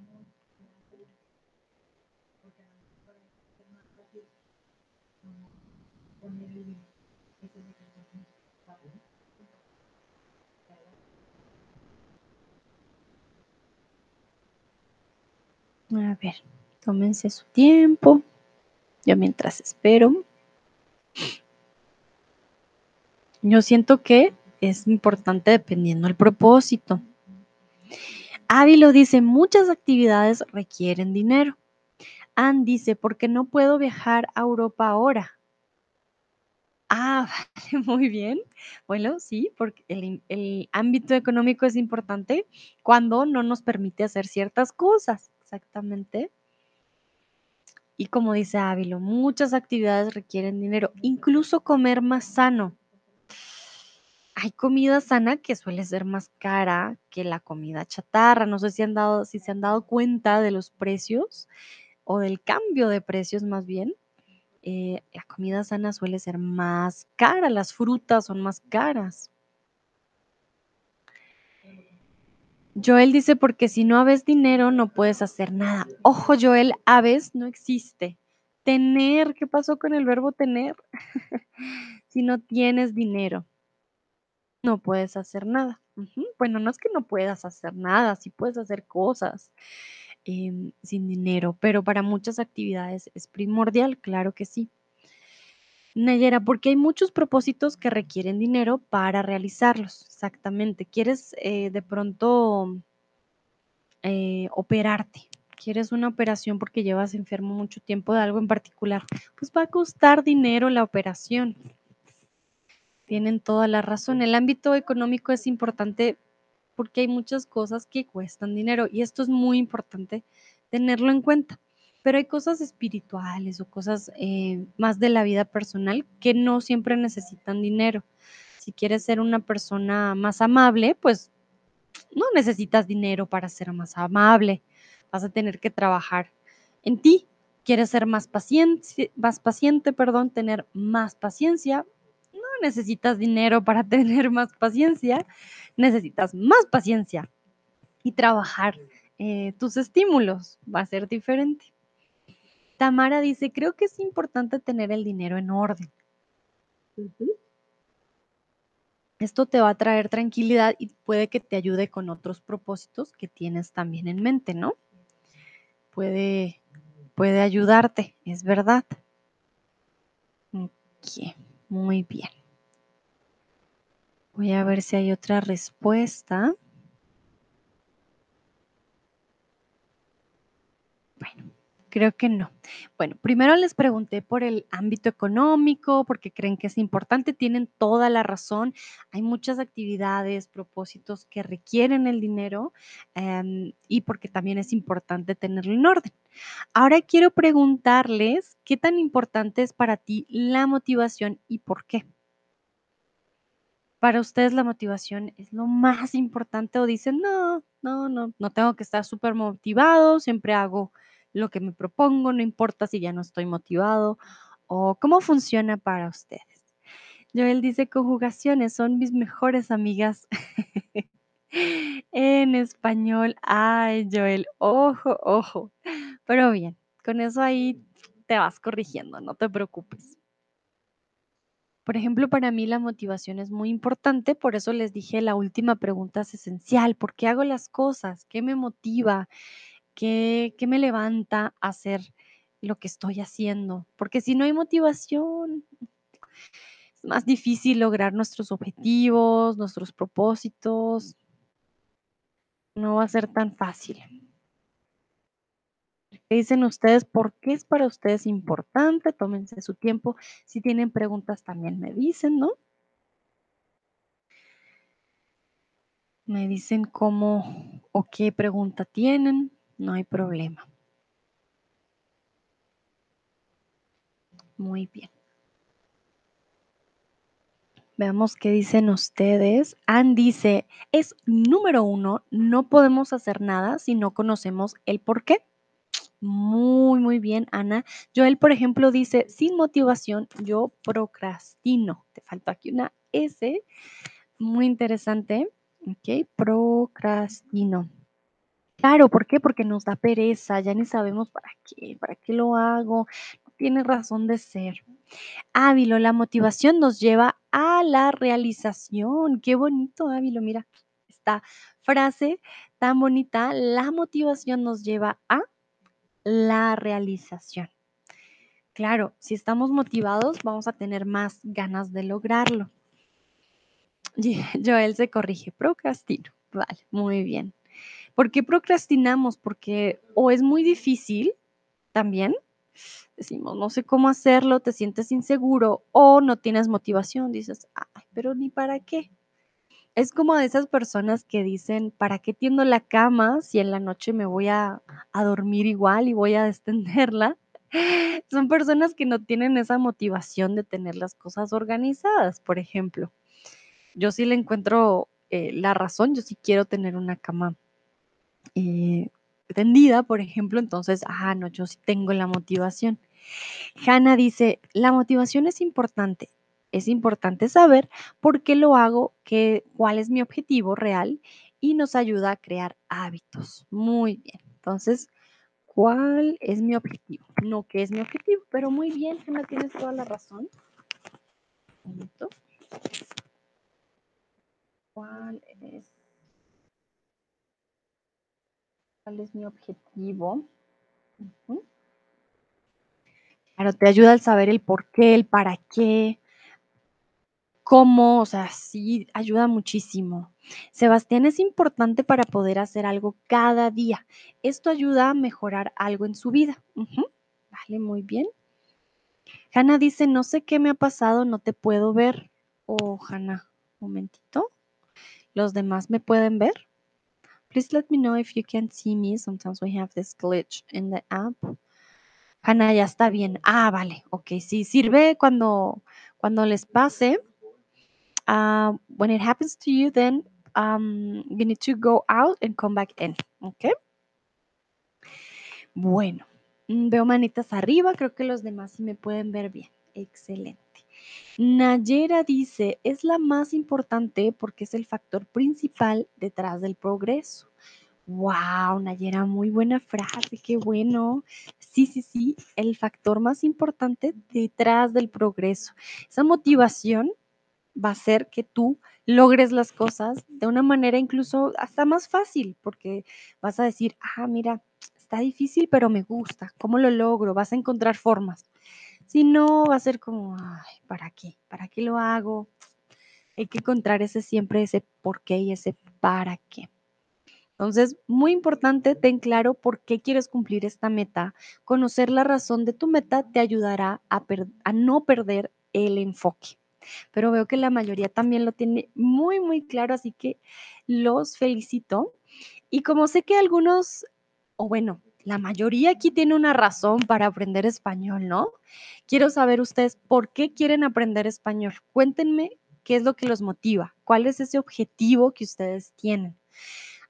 A ver, tómense su tiempo. Yo mientras espero. Yo siento que es importante dependiendo del propósito. Ávilo dice, muchas actividades requieren dinero. Ann dice, porque no puedo viajar a Europa ahora. Ah, [LAUGHS] vale, muy bien. Bueno, sí, porque el, el ámbito económico es importante cuando no nos permite hacer ciertas cosas, exactamente. Y como dice Ávilo, muchas actividades requieren dinero, incluso comer más sano. Hay comida sana que suele ser más cara que la comida chatarra. No sé si, han dado, si se han dado cuenta de los precios o del cambio de precios más bien. Eh, la comida sana suele ser más cara, las frutas son más caras. Joel dice, porque si no habes dinero no puedes hacer nada. Ojo, Joel, aves no existe. Tener, ¿qué pasó con el verbo tener? [LAUGHS] si no tienes dinero, no puedes hacer nada. Bueno, no es que no puedas hacer nada, sí puedes hacer cosas em, sin dinero, pero para muchas actividades es primordial, claro que sí. Nayera, porque hay muchos propósitos que requieren dinero para realizarlos. Exactamente. ¿Quieres eh, de pronto eh, operarte? ¿Quieres una operación porque llevas enfermo mucho tiempo de algo en particular? Pues va a costar dinero la operación. Tienen toda la razón. El ámbito económico es importante porque hay muchas cosas que cuestan dinero y esto es muy importante tenerlo en cuenta pero hay cosas espirituales o cosas eh, más de la vida personal que no siempre necesitan dinero. Si quieres ser una persona más amable, pues no necesitas dinero para ser más amable. Vas a tener que trabajar en ti. Quieres ser más paciente, más paciente, perdón, tener más paciencia. No necesitas dinero para [LAUGHS] tener más paciencia. Necesitas más paciencia y trabajar eh, tus estímulos. Va a ser diferente. Tamara dice, creo que es importante tener el dinero en orden. Esto te va a traer tranquilidad y puede que te ayude con otros propósitos que tienes también en mente, ¿no? Puede, puede ayudarte, es verdad. Ok, muy bien. Voy a ver si hay otra respuesta. Bueno, Creo que no. Bueno, primero les pregunté por el ámbito económico, porque creen que es importante, tienen toda la razón. Hay muchas actividades, propósitos que requieren el dinero em, y porque también es importante tenerlo en orden. Ahora quiero preguntarles qué tan importante es para ti la motivación y por qué. ¿Para ustedes la motivación es lo más importante o dicen, no, no, no, no tengo que estar súper motivado, siempre hago lo que me propongo, no importa si ya no estoy motivado o cómo funciona para ustedes? Joel dice, conjugaciones son mis mejores amigas [LAUGHS] en español. Ay, Joel, ojo, ojo. Pero bien, con eso ahí te vas corrigiendo, no te preocupes. Por ejemplo, para mí la motivación es muy importante, por eso les dije la última pregunta es esencial, ¿por qué hago las cosas? ¿Qué me motiva? ¿Qué, me levanta hacer lo que estoy haciendo? Porque si no hay motivación, es más difícil lograr nuestros objetivos, nuestros propósitos. No va a ser tan fácil. ¿Qué dicen ustedes? ¿Por qué es para ustedes importante? Tómense su tiempo. Si tienen preguntas también me dicen, ¿no? Me dicen cómo o qué pregunta tienen. No hay problema. Muy bien. Veamos qué dicen ustedes. Ann dice, es número uno, no podemos hacer nada si no conocemos el por qué. Muy, muy bien, Ana. Joel, por ejemplo, dice, sin motivación, yo procrastino. Te falta aquí una S. Muy interesante. Ok, procrastino. Claro, ¿por qué? Porque nos da pereza, ya ni sabemos para qué, para qué lo hago, no tiene razón de ser. Ávilo, la motivación nos lleva a la realización. Qué bonito, Ávilo, mira, esta frase tan bonita, la motivación nos lleva a la realización. Claro, si estamos motivados, vamos a tener más ganas de lograrlo. [LAUGHS] Joel se corrige, procrastino. Vale, muy bien. ¿Por qué procrastinamos? Porque o es muy difícil también, decimos, no sé cómo hacerlo, te sientes inseguro o no tienes motivación, dices, ay, pero ni para qué. Es como de esas personas que dicen, ¿para qué tiendo la cama si en la noche me voy a, a dormir igual y voy a destenderla? [LAUGHS] Son personas que no tienen esa motivación de tener las cosas organizadas, por ejemplo. Yo sí le encuentro eh, la razón, yo sí quiero tener una cama eh, tendida, por ejemplo, entonces, ah, no, yo sí tengo la motivación. Hanna dice, la motivación es importante. Es importante saber por qué lo hago, qué, cuál es mi objetivo real y nos ayuda a crear hábitos. Muy bien. Entonces, ¿cuál es mi objetivo? No qué es mi objetivo, pero muy bien, Hanna, tienes toda la razón. ¿Cuál es cuál es mi objetivo. Claro, te ayuda al saber el por qué, el para qué, cómo, o sea, sí, ayuda muchísimo. Sebastián es importante para poder hacer algo cada día. Esto ayuda a mejorar algo en su vida. Vale, muy bien. Hanna dice, no sé qué me ha pasado, no te puedo ver. Oh, Hanna, un momentito. ¿Los demás me pueden ver? Please let me know if you can see me. Sometimes we have this glitch in the app. Hanna, ya está bien. Ah, vale. Ok, sí, sirve cuando, cuando les pase. Uh, when it happens to you, then um, you need to go out and come back in. Ok. Bueno, mm, veo manitas arriba. Creo que los demás sí me pueden ver bien. Excelente. Nayera dice, es la más importante porque es el factor principal detrás del progreso. Wow, Nayera, muy buena frase, qué bueno. Sí, sí, sí, el factor más importante detrás del progreso. Esa motivación va a hacer que tú logres las cosas de una manera incluso hasta más fácil, porque vas a decir, ah, mira, está difícil, pero me gusta. ¿Cómo lo logro? Vas a encontrar formas. Si no, va a ser como, ay, ¿para qué? ¿Para qué lo hago? Hay que encontrar ese siempre ese por qué y ese para qué. Entonces, muy importante, ten claro por qué quieres cumplir esta meta. Conocer la razón de tu meta te ayudará a, a no perder el enfoque. Pero veo que la mayoría también lo tiene muy, muy claro, así que los felicito. Y como sé que algunos, o bueno, la mayoría aquí tiene una razón para aprender español, ¿no? Quiero saber ustedes por qué quieren aprender español. Cuéntenme qué es lo que los motiva, cuál es ese objetivo que ustedes tienen.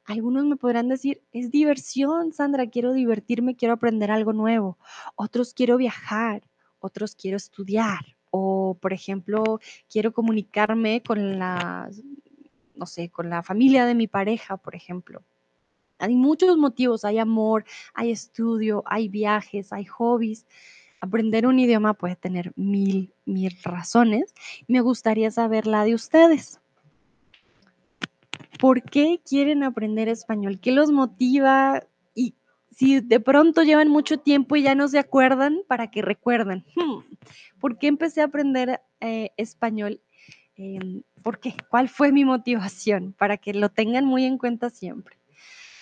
Algunos me podrán decir, es diversión, Sandra, quiero divertirme, quiero aprender algo nuevo. Otros quiero viajar, otros quiero estudiar. O, por ejemplo, quiero comunicarme con la, no sé, con la familia de mi pareja, por ejemplo. Hay muchos motivos, hay amor, hay estudio, hay viajes, hay hobbies. Aprender un idioma puede tener mil, mil razones. Me gustaría saber la de ustedes. ¿Por qué quieren aprender español? ¿Qué los motiva? Y si de pronto llevan mucho tiempo y ya no se acuerdan, para que recuerden. Hmm, ¿Por qué empecé a aprender eh, español? Eh, ¿Por qué? ¿Cuál fue mi motivación? Para que lo tengan muy en cuenta siempre.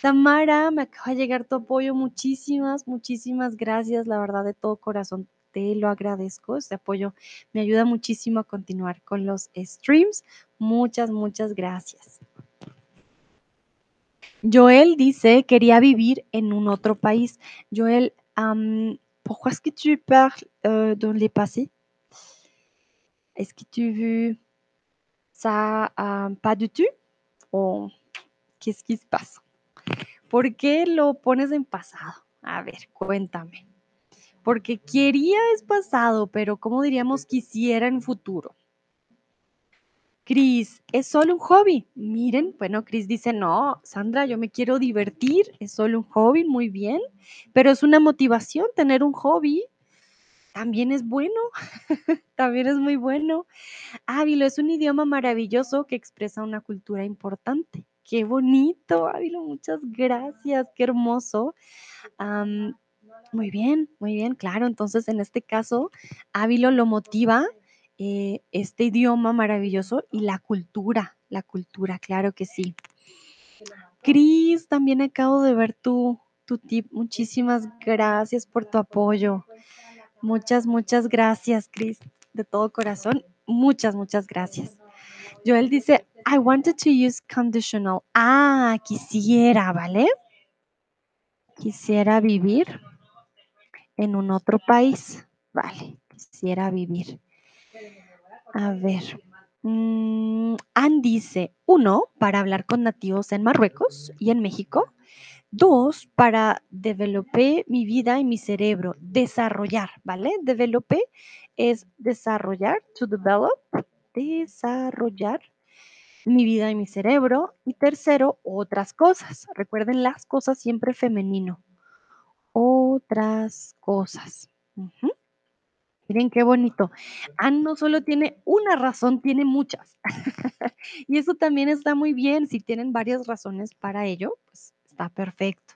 Tamara, me acaba de llegar tu apoyo. Muchísimas, muchísimas gracias. La verdad, de todo corazón te lo agradezco. Este apoyo me ayuda muchísimo a continuar con los streams. Muchas, muchas gracias. Joël dice, quería vivir en un otro país. Joël, um, pourquoi est-ce que tu parles euh, le passé? Est-ce que tu veux ça um, pas du tout? ¿O qu'est-ce qui se passe? ¿Por qué lo pones en pasado? A ver, cuéntame. Porque quería es pasado, pero ¿cómo diríamos quisiera en futuro? Cris, es solo un hobby. Miren, bueno, Cris dice, no, Sandra, yo me quiero divertir, es solo un hobby, muy bien, pero es una motivación tener un hobby. También es bueno, [LAUGHS] también es muy bueno. Ávilo es un idioma maravilloso que expresa una cultura importante. Qué bonito, Ávilo, muchas gracias, qué hermoso. Muy bien, muy bien, claro. Entonces, en este caso, Ávilo lo motiva eh, este idioma maravilloso y la cultura, la cultura, claro que sí. Cris, también acabo de ver tu, tu tip. Muchísimas gracias por tu apoyo. Muchas, muchas gracias, Cris, de todo corazón. Muchas, muchas gracias. Joel dice, I wanted to use conditional. Ah, quisiera, ¿vale? Quisiera vivir en un otro país. Vale, quisiera vivir. A ver. Mm, Ann dice, uno, para hablar con nativos en Marruecos y en México. Dos, para developer mi vida y mi cerebro, desarrollar, ¿vale? Developer es desarrollar, to develop, desarrollar mi vida y mi cerebro. Y tercero, otras cosas. Recuerden las cosas siempre femenino. Otras cosas. Miren qué bonito. Ann no solo tiene una razón, tiene muchas. [LAUGHS] y eso también está muy bien. Si tienen varias razones para ello, pues está perfecto.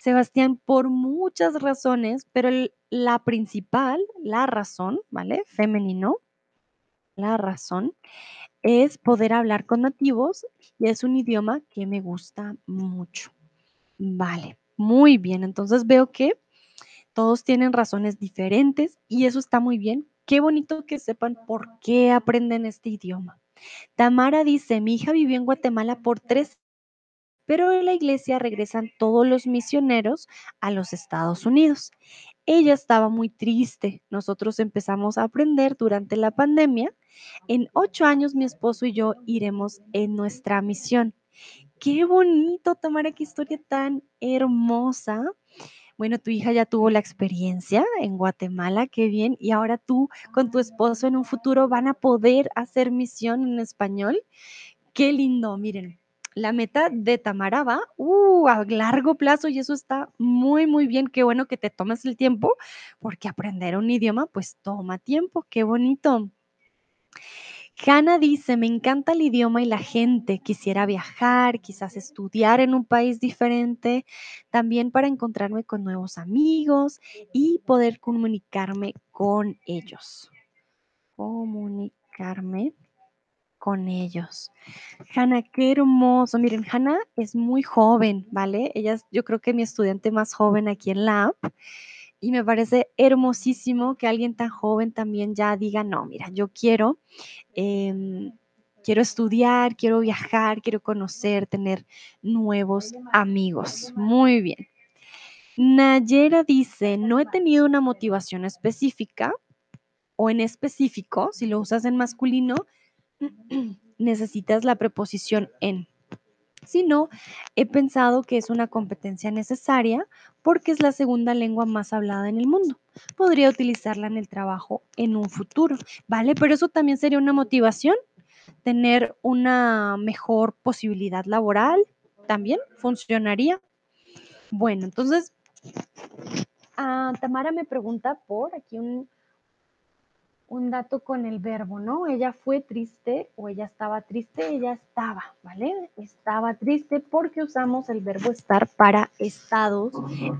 Sebastián, por muchas razones, pero la principal, la razón, ¿vale? Femenino, la razón es poder hablar con nativos y es un idioma que me gusta mucho. Vale, muy bien. Entonces veo que todos tienen razones diferentes y eso está muy bien. Qué bonito que sepan por qué aprenden este idioma. Tamara dice, mi hija vivió en Guatemala por tres, pero en la iglesia regresan todos los misioneros a los Estados Unidos. Ella estaba muy triste. Nosotros empezamos a aprender durante la pandemia. En ocho años mi esposo y yo iremos en nuestra misión. Qué bonito, Tamara, qué historia tan hermosa. Bueno, tu hija ya tuvo la experiencia en Guatemala, qué bien. Y ahora tú con tu esposo en un futuro van a poder hacer misión en español. Qué lindo, miren. La meta de Tamara va uh, a largo plazo y eso está muy, muy bien. Qué bueno que te tomes el tiempo porque aprender un idioma pues toma tiempo. Qué bonito. Hanna dice, me encanta el idioma y la gente. Quisiera viajar, quizás estudiar en un país diferente, también para encontrarme con nuevos amigos y poder comunicarme con ellos. Comunicarme con ellos. Hanna, qué hermoso. Miren, Hanna es muy joven, ¿vale? Ella es, yo creo que mi estudiante más joven aquí en la app. Y me parece hermosísimo que alguien tan joven también ya diga, no, mira, yo quiero, em, quiero estudiar, quiero viajar, quiero conocer, tener nuevos amigos. Muy bien. Nayera dice, no he tenido una motivación específica o en específico, si lo usas en masculino, [CLEARS THROAT] necesitas la preposición en. Si no, he pensado que es una competencia necesaria porque es la segunda lengua más hablada en el mundo. Podría utilizarla en el trabajo en un futuro, ¿vale? Pero eso también sería una motivación, tener una mejor posibilidad laboral, también funcionaría. Bueno, entonces, ah, Tamara me pregunta por aquí un, un dato con el verbo, ¿no? Ella fue triste o ella estaba triste, ella estaba, ¿vale? Estaba triste porque usamos el verbo estar para estados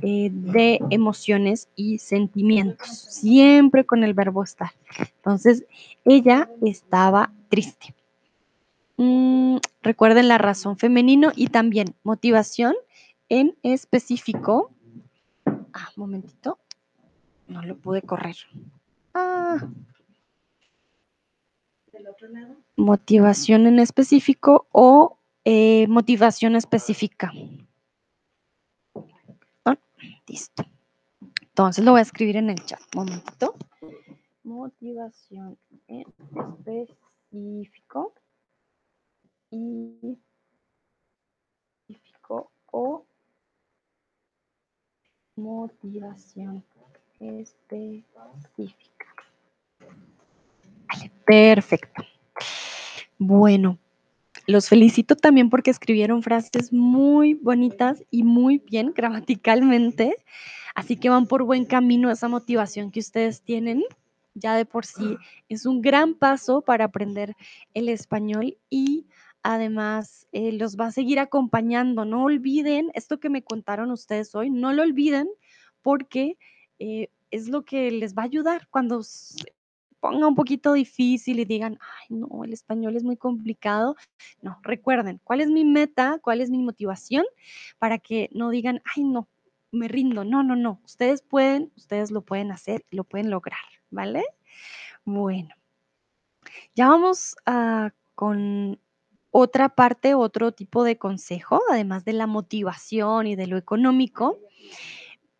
eh, de emociones y sentimientos, siempre con el verbo estar. Entonces, ella estaba triste. Mm, recuerden la razón femenino y también motivación en específico. Ah, momentito. No lo pude correr. Ah, Motivación en específico o eh, motivación específica. Ah, listo. Entonces lo voy a escribir en el chat. Momentito. Motivación en específico y específico o motivación específica. Perfecto. Bueno, los felicito también porque escribieron frases muy bonitas y muy bien gramaticalmente, así que van por buen camino esa motivación que ustedes tienen. Ya de por sí es un gran paso para aprender el español y además eh, los va a seguir acompañando. No olviden esto que me contaron ustedes hoy, no lo olviden porque eh, es lo que les va a ayudar cuando ponga un poquito difícil y digan, ay, no, el español es muy complicado. No, recuerden, ¿cuál es mi meta? ¿Cuál es mi motivación? Para que no digan, ay, no, me rindo. No, no, no. Ustedes pueden, ustedes lo pueden hacer, lo pueden lograr, ¿vale? Bueno, ya vamos a, con otra parte, otro tipo de consejo, además de la motivación y de lo económico.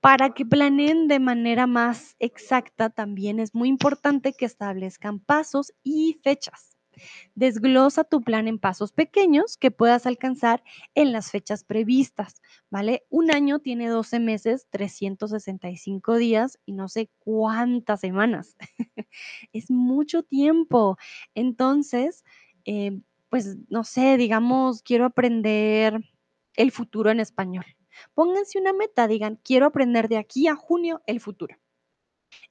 Para que planeen de manera más exacta, también es muy importante que establezcan pasos y fechas. Desglosa tu plan en pasos pequeños que puedas alcanzar en las fechas previstas, ¿vale? Un año tiene 12 meses, 365 días y no sé cuántas semanas. [LAUGHS] es mucho tiempo. Entonces, eh, pues, no sé, digamos, quiero aprender el futuro en español. Pónganse una meta, digan, quiero aprender de aquí a junio el futuro.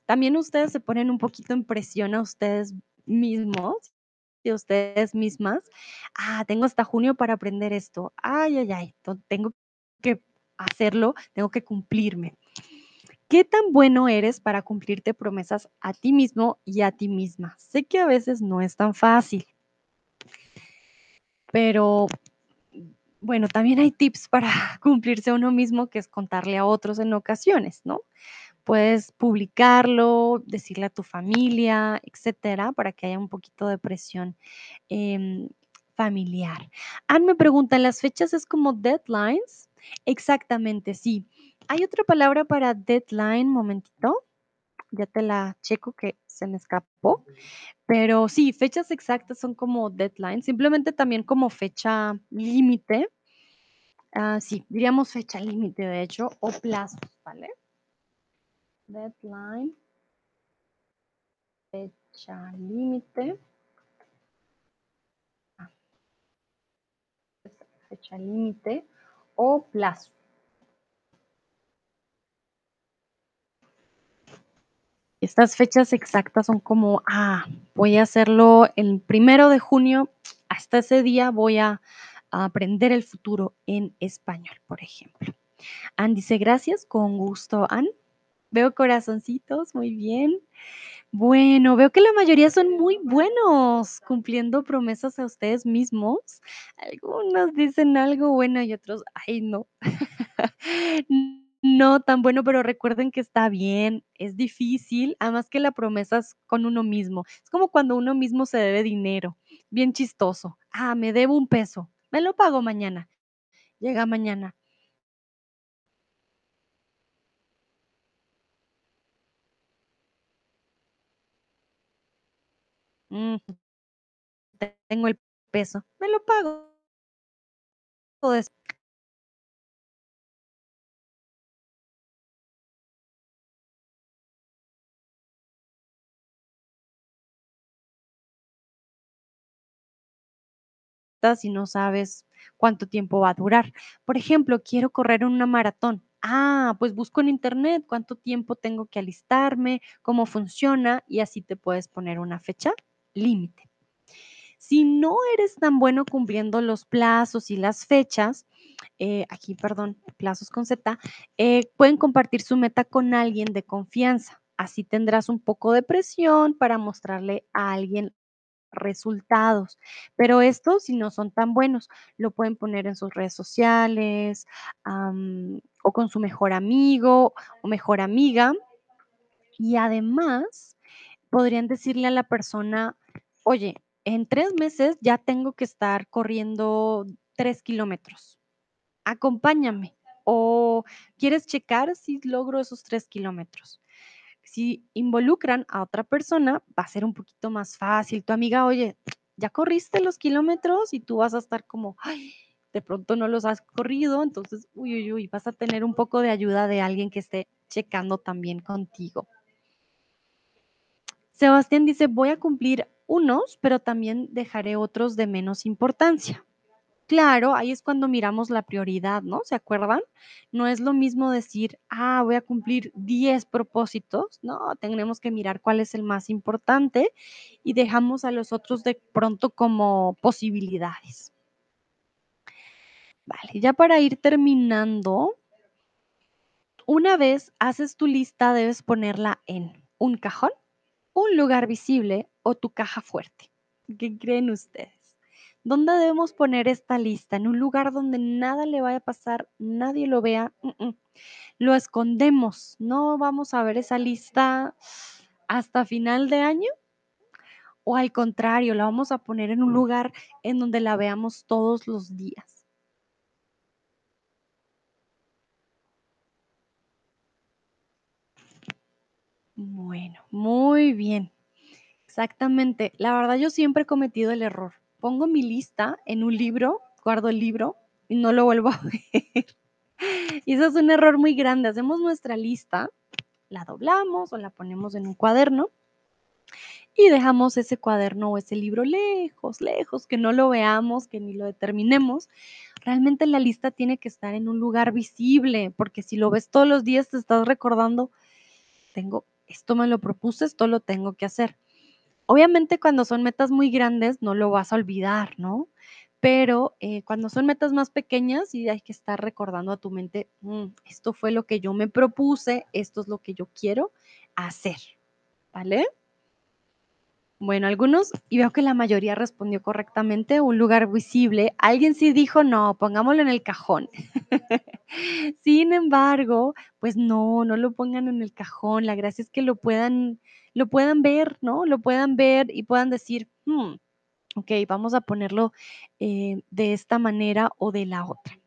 También ustedes se ponen un poquito en presión a ustedes mismos y ustedes mismas. Ah, tengo hasta junio para aprender esto. Ay, ay, ay, tengo que hacerlo, tengo que cumplirme. ¿Qué tan bueno eres para cumplirte promesas a ti mismo y a ti misma? Sé que a veces no es tan fácil, pero bueno, también hay tips para [LAUGHS] cumplirse uno mismo, que es contarle a otros en ocasiones, ¿no? Puedes publicarlo, decirle a tu familia, etcétera, para que haya un poquito de presión em, familiar. Anne me pregunta, ¿las fechas es como deadlines? Exactamente, sí. Hay otra palabra para deadline, momentito. Ya te la checo que se me escapó. Pero sí, fechas exactas son como deadline, simplemente también como fecha límite. Ah, sí, diríamos fecha límite, de hecho, o plazos, ¿vale? Deadline, fecha límite. Ah, fecha límite o plazo. Estas fechas exactas son como, ah, voy a hacerlo el primero de junio, hasta ese día voy a, aprender el futuro en español, por ejemplo. Anne dice, gracias, con gusto, Anne. Veo corazoncitos, muy bien. Bueno, veo que la mayoría son muy buenos cumpliendo promesas a ustedes mismos. Algunos dicen algo bueno y otros, ay, no. [LAUGHS] No tan bueno, pero recuerden que está bien, es difícil, además que la promesa es con uno mismo. Es como cuando uno mismo se debe dinero, bien chistoso. Ah, me debo un peso, me lo pago mañana. Llega mañana. Mm, tengo el peso, me lo pago des y no sabes cuánto tiempo va a durar. Por ejemplo, quiero correr una maratón. Ah, pues busco en internet cuánto tiempo tengo que alistarme, cómo funciona y así te puedes poner una fecha límite. Si no eres tan bueno cumpliendo los plazos y las fechas, eh, aquí, perdón, plazos con Z, eh, pueden compartir su meta con alguien de confianza. Así tendrás un poco de presión para mostrarle a alguien resultados. Pero estos, si no son tan buenos, lo pueden poner en sus redes sociales, o con su mejor amigo o mejor amiga. Y además, podrían decirle a la persona: "Oye, en 3 meses ya tengo que estar corriendo 3 kilómetros, acompáñame, o ¿quieres checar si logro esos 3 kilómetros?". Si involucran a otra persona, va a ser un poquito más fácil. Tu amiga: "Oye, ¿ya corriste los kilómetros?", y tú vas a estar como: "Ay, de pronto no los has corrido", entonces, uy, uy, uy, vas a tener un poco de ayuda de alguien que esté checando también contigo. Sebastián dice: "Voy a cumplir unos, pero también dejaré otros de menos importancia". Claro, ahí es cuando miramos la prioridad, ¿no? ¿Se acuerdan? No es lo mismo decir: "Ah, voy a cumplir 10 propósitos", no, tenemos que mirar cuál es el más importante y dejamos a los otros de pronto como posibilidades. Vale, ya para ir terminando una vez haces tu lista, debes ponerla en un cajón, un lugar visible o tu caja fuerte. ¿Qué creen ustedes? ¿Dónde debemos poner esta lista? ¿En un lugar donde nada le vaya a pasar, nadie lo vea? Mm, mm. Lo escondemos, no vamos a ver esa lista hasta final de año, o al contrario, la vamos a poner en un lugar en donde la veamos todos los días. Bueno, muy bien. Exactamente. La verdad, yo siempre he cometido el error. Pongo mi lista en un libro, guardo el libro y no lo vuelvo a [LAUGHS] ver. Y eso es un error muy grande. Hacemos nuestra lista, la doblamos o la ponemos en un cuaderno y dejamos ese cuaderno o ese libro lejos, lejos, que no lo veamos, que ni lo determinemos. Realmente la lista tiene que estar en un lugar visible, porque si lo ves todos los días te estás recordando, tengo, esto me lo propuse, esto lo tengo que hacer. Obviamente, cuando son metas muy grandes, no lo vas a olvidar, ¿no? Pero, eh, cuando son metas más pequeñas, sí hay que estar recordando a tu mente, mm, esto fue lo que yo me propuse, esto es lo que yo quiero hacer, ¿vale? Bueno, algunos, y veo que la mayoría respondió correctamente, un lugar visible. Alguien sí dijo, no, pongámoslo en el cajón. [LAUGHS] Sin embargo, pues no, no lo pongan en el cajón. La gracia es que lo puedan, lo puedan ver, ¿no? Lo puedan ver y puedan decir, "Hmm, ok, vamos a ponerlo eh, de esta manera o de la otra.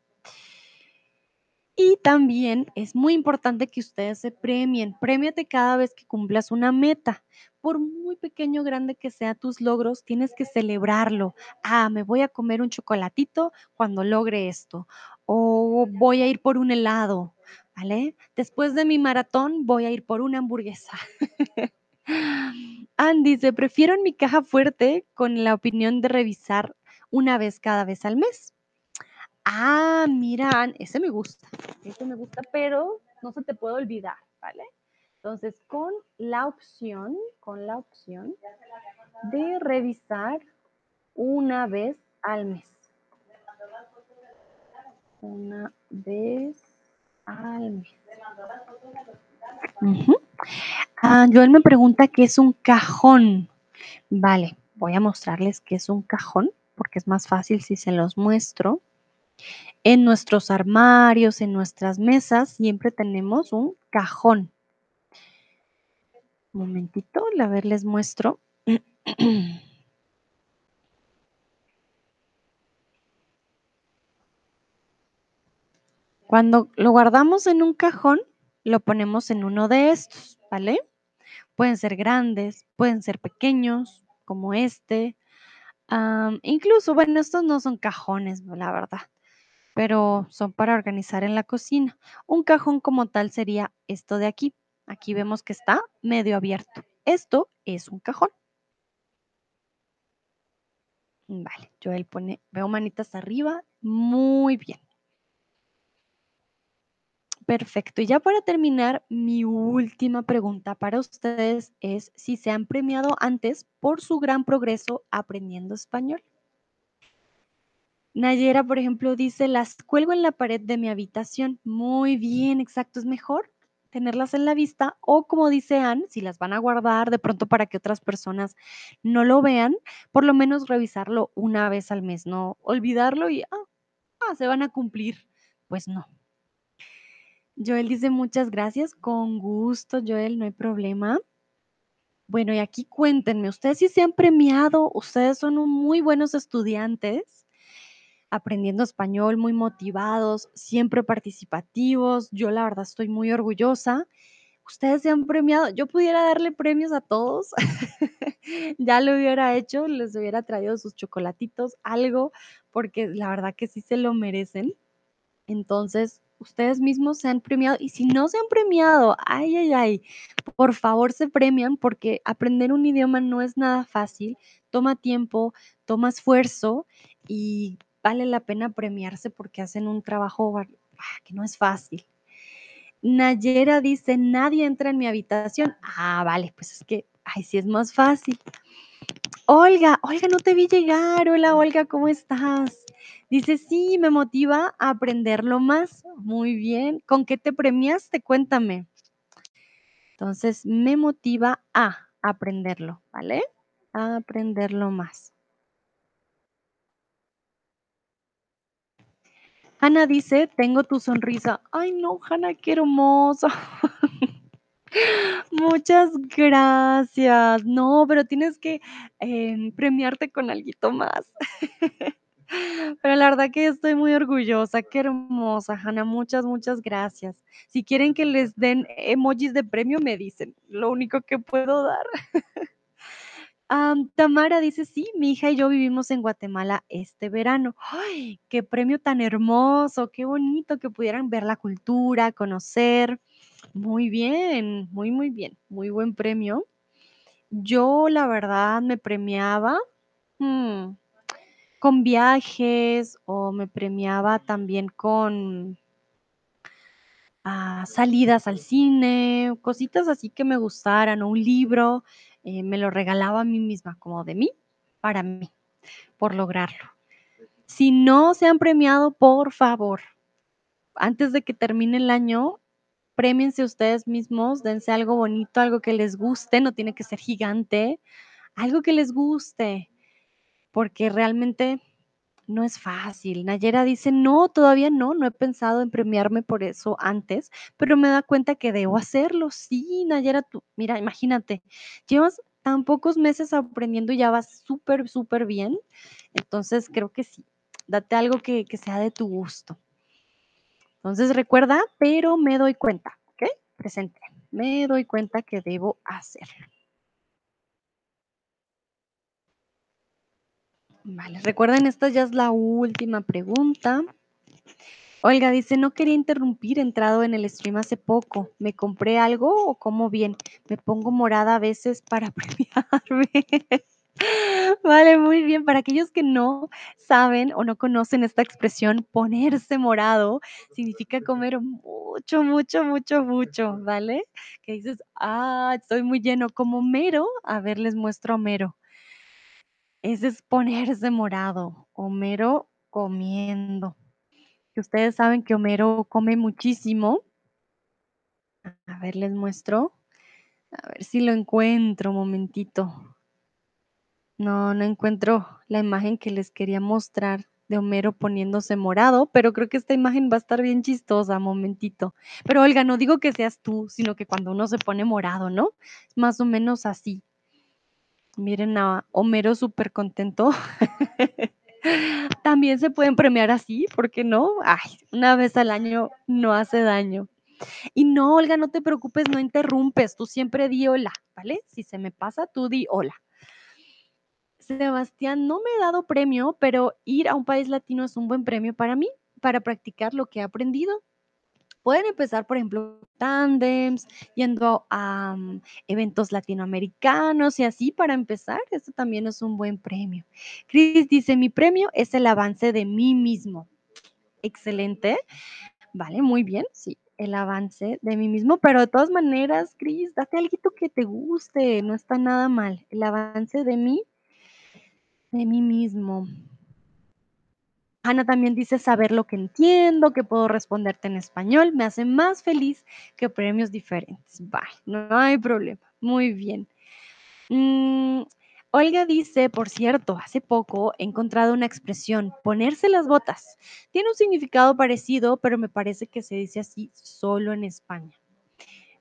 Y también es muy importante que ustedes se premien. Premiate cada vez que cumplas una meta. Por muy pequeño o grande que sea tus logros, tienes que celebrarlo. Ah, me voy a comer un chocolatito cuando logre esto. O voy a ir por un helado, ¿vale? Después de mi maratón, voy a ir por una hamburguesa. [LAUGHS] Ann dice, prefiero en mi caja fuerte con la opinión de revisar una vez cada vez al mes. Ah, mira, ese me gusta, ese me gusta, pero no se te puede olvidar, ¿vale? Entonces, con la opción, con la opción de revisar una vez al mes. Una vez al mes. Ujú. Ah, Joel me pregunta qué es un cajón. Vale, voy a mostrarles qué es un cajón, porque es más fácil si se los muestro. En nuestros armarios, en nuestras mesas, siempre tenemos un cajón. Un momentito, a ver, les muestro. [CLEARS THROAT] Cuando lo guardamos en un cajón, lo ponemos en uno de estos, ¿vale? Pueden ser grandes, pueden ser pequeños, como este. Incluso, bueno, estos no son cajones, la verdad, pero son para organizar en la cocina. Un cajón como tal sería esto de aquí. Aquí vemos que está medio abierto. Esto es un cajón. Vale, Joel pone, veo manitas arriba. Muy bien. Perfecto. Y ya para terminar, mi última pregunta para ustedes es si se han premiado antes por su gran progreso aprendiendo español. Nayera, por ejemplo, dice, las cuelgo en la pared de mi habitación. Muy bien, exacto, es mejor tenerlas en la vista o como dice Anne, si las van a guardar de pronto para que otras personas no lo vean, por lo menos revisarlo una vez al mes, no olvidarlo y ah, ah, se van a cumplir. Pues no. Joel dice muchas gracias, con gusto, Joel, no hay problema. Bueno, y aquí cuéntenme, ustedes sí se han premiado, ustedes son muy buenos estudiantes aprendiendo español, muy motivados, siempre participativos. Yo la verdad estoy muy orgullosa. Ustedes se han premiado. Yo pudiera darle premios a todos. [LAUGHS] ya lo hubiera hecho, les hubiera traído sus chocolatitos, algo, porque la verdad que sí se lo merecen. Entonces, ustedes mismos se han premiado y si no se han premiado, ay, ay, ay, por favor se premian porque aprender un idioma no es nada fácil, toma tiempo, toma esfuerzo y vale la pena premiarse porque hacen un trabajo ah, que no es fácil. Nayera dice, nadie entra en mi habitación. Ah, vale, pues es que, ay, sí es más fácil. Olga, Olga, no te vi llegar. Hola, Olga, ¿cómo estás? Dice, sí, me motiva a aprenderlo más. Muy bien. ¿Con qué te premiaste? Cuéntame. Entonces, me motiva a aprenderlo, ¿vale? A aprenderlo más. Hanna dice, tengo tu sonrisa. Ay, no, Hanna, qué hermosa. [LAUGHS] Muchas gracias. No, pero tienes que em, premiarte con algo más. [LAUGHS] Pero la verdad que estoy muy orgullosa. Qué hermosa, Hanna. Muchas, muchas gracias. Si quieren que les den emojis de premio, me dicen. Lo único que puedo dar. [LAUGHS] Tamara dice, sí, mi hija y yo vivimos en Guatemala este verano. ¡Ay, qué premio tan hermoso! Qué bonito que pudieran ver la cultura, conocer. Muy bien, muy, muy bien. Muy buen premio. Yo, la verdad, me premiaba mm, con viajes o me premiaba también con ah, salidas al cine, cositas así que me gustaran, o un libro. Eh, me lo regalaba a mí misma, como de mí, para mí, por lograrlo. Si no se han premiado, por favor, antes de que termine el año, premiense ustedes mismos, dense algo bonito, algo que les guste, no tiene que ser gigante, algo que les guste, porque realmente no es fácil. Nayera dice, no, todavía no, no he pensado en premiarme por eso antes, pero me da cuenta que debo hacerlo. Sí, Nayera, tú, mira, imagínate, llevas tan pocos meses aprendiendo y ya vas súper, súper bien. Entonces, creo que sí, date algo que, que sea de tu gusto. Entonces recuerda, pero me doy cuenta, ¿ok? Presente. Me doy cuenta que debo hacerlo. Vale, recuerden, esta ya es la última pregunta. Olga dice, no quería interrumpir, entrado en el stream hace poco. ¿Me compré algo o como bien? Me pongo morada a veces para [LAUGHS] premiarme. Vale, muy bien. Para aquellos que no saben o no conocen esta expresión, ponerse morado significa comer mucho, mucho, mucho, mucho, ¿vale? Que dices, ah, estoy muy lleno, como mero. A ver, les muestro a Homero. Ese es ponerse morado. Homero comiendo. Que ustedes saben que Homero come muchísimo. A ver, les muestro. A ver si lo encuentro, momentito. No, no encuentro la imagen que les quería mostrar de Homero poniéndose morado, pero creo que esta imagen va a estar bien chistosa, momentito. Pero Olga, no digo que seas tú, sino que cuando uno se pone morado, ¿no? Más o menos así. Miren a Homero súper contento. [LAUGHS] También se pueden premiar así, ¿por qué no? Ay, una vez al año no hace daño. Y no, Olga, no te preocupes, no interrumpes, tú siempre di hola, ¿vale? Si se me pasa, tú di hola. Sebastián, no me he dado premio, pero ir a un país latino es un buen premio para mí, para practicar lo que he aprendido. Pueden empezar, por ejemplo, tándems, yendo a mm, eventos latinoamericanos y así para empezar. Eso también es un buen premio. Cris dice, mi premio es el avance de mí mismo. Excelente. Vale, muy bien. Sí, el avance de mí mismo, pero de todas maneras, Cris, date algo que te guste, no está nada mal. El avance de mí de mí mismo. Ana también dice saber lo que entiendo, que puedo responderte en español, me hace más feliz que premios diferentes. Bye, no hay problema. Muy bien. Mm, Olga dice, por cierto, hace poco he encontrado una expresión, ponerse las botas. Tiene un significado parecido, pero me parece que se dice así solo en España.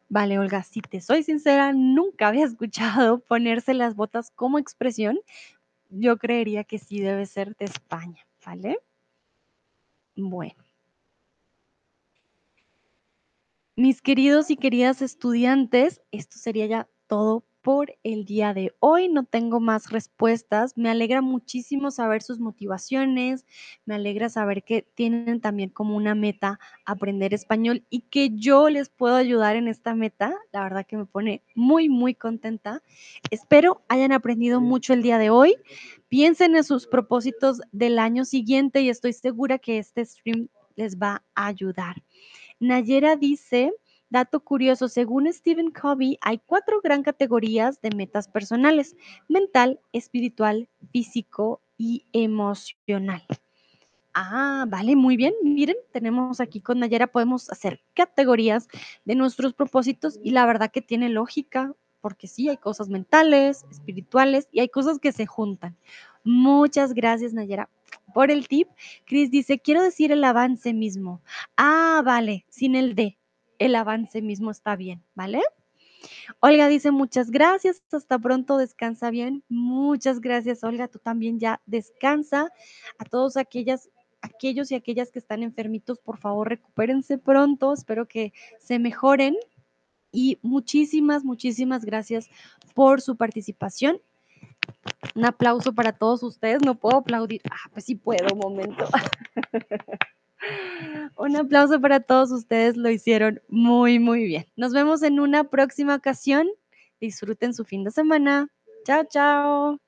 Vale, Olga, si te soy sincera, nunca había [LAUGHS] escuchado ponerse las botas como expresión, yo creería que sí debe ser de España, ¿vale? Bueno. Mis queridos y queridas estudiantes, esto sería ya todo por el día de hoy. No tengo más respuestas. Me alegra muchísimo saber sus motivaciones. Me alegra saber que tienen también como una meta aprender español y que yo les puedo ayudar en esta meta. La verdad que me pone muy, muy contenta. Espero hayan aprendido mucho el día de hoy. Piensen en sus propósitos del año siguiente y estoy segura que este stream les va a ayudar. Nayera dice, Dato curioso, según Stephen Covey, hay cuatro gran categorías de metas personales, mental, espiritual, físico y emocional. Ah, vale, muy bien. Miren, tenemos aquí con Nayera, podemos hacer categorías de nuestros propósitos y la verdad que tiene lógica, porque sí, hay cosas mentales, espirituales y hay cosas que se juntan. Muchas gracias, Nayera, por el tip. Chris dice, quiero decir el avance mismo. Ah, vale, sin el D el avance mismo está bien, ¿vale? Olga dice muchas gracias, hasta pronto, descansa bien. Muchas gracias, Olga, tú también ya descansa. A todos aquellas, aquellos y aquellas que están enfermitos, por favor, recupérense pronto, espero que se mejoren. Y muchísimas, muchísimas gracias por su participación. Un aplauso para todos ustedes. No puedo aplaudir. Ah, pues sí puedo, un momento. [LAUGHS] Un aplauso para todos ustedes, lo hicieron muy, muy bien. Nos vemos en una próxima ocasión. Disfruten su fin de semana. Chao, chao.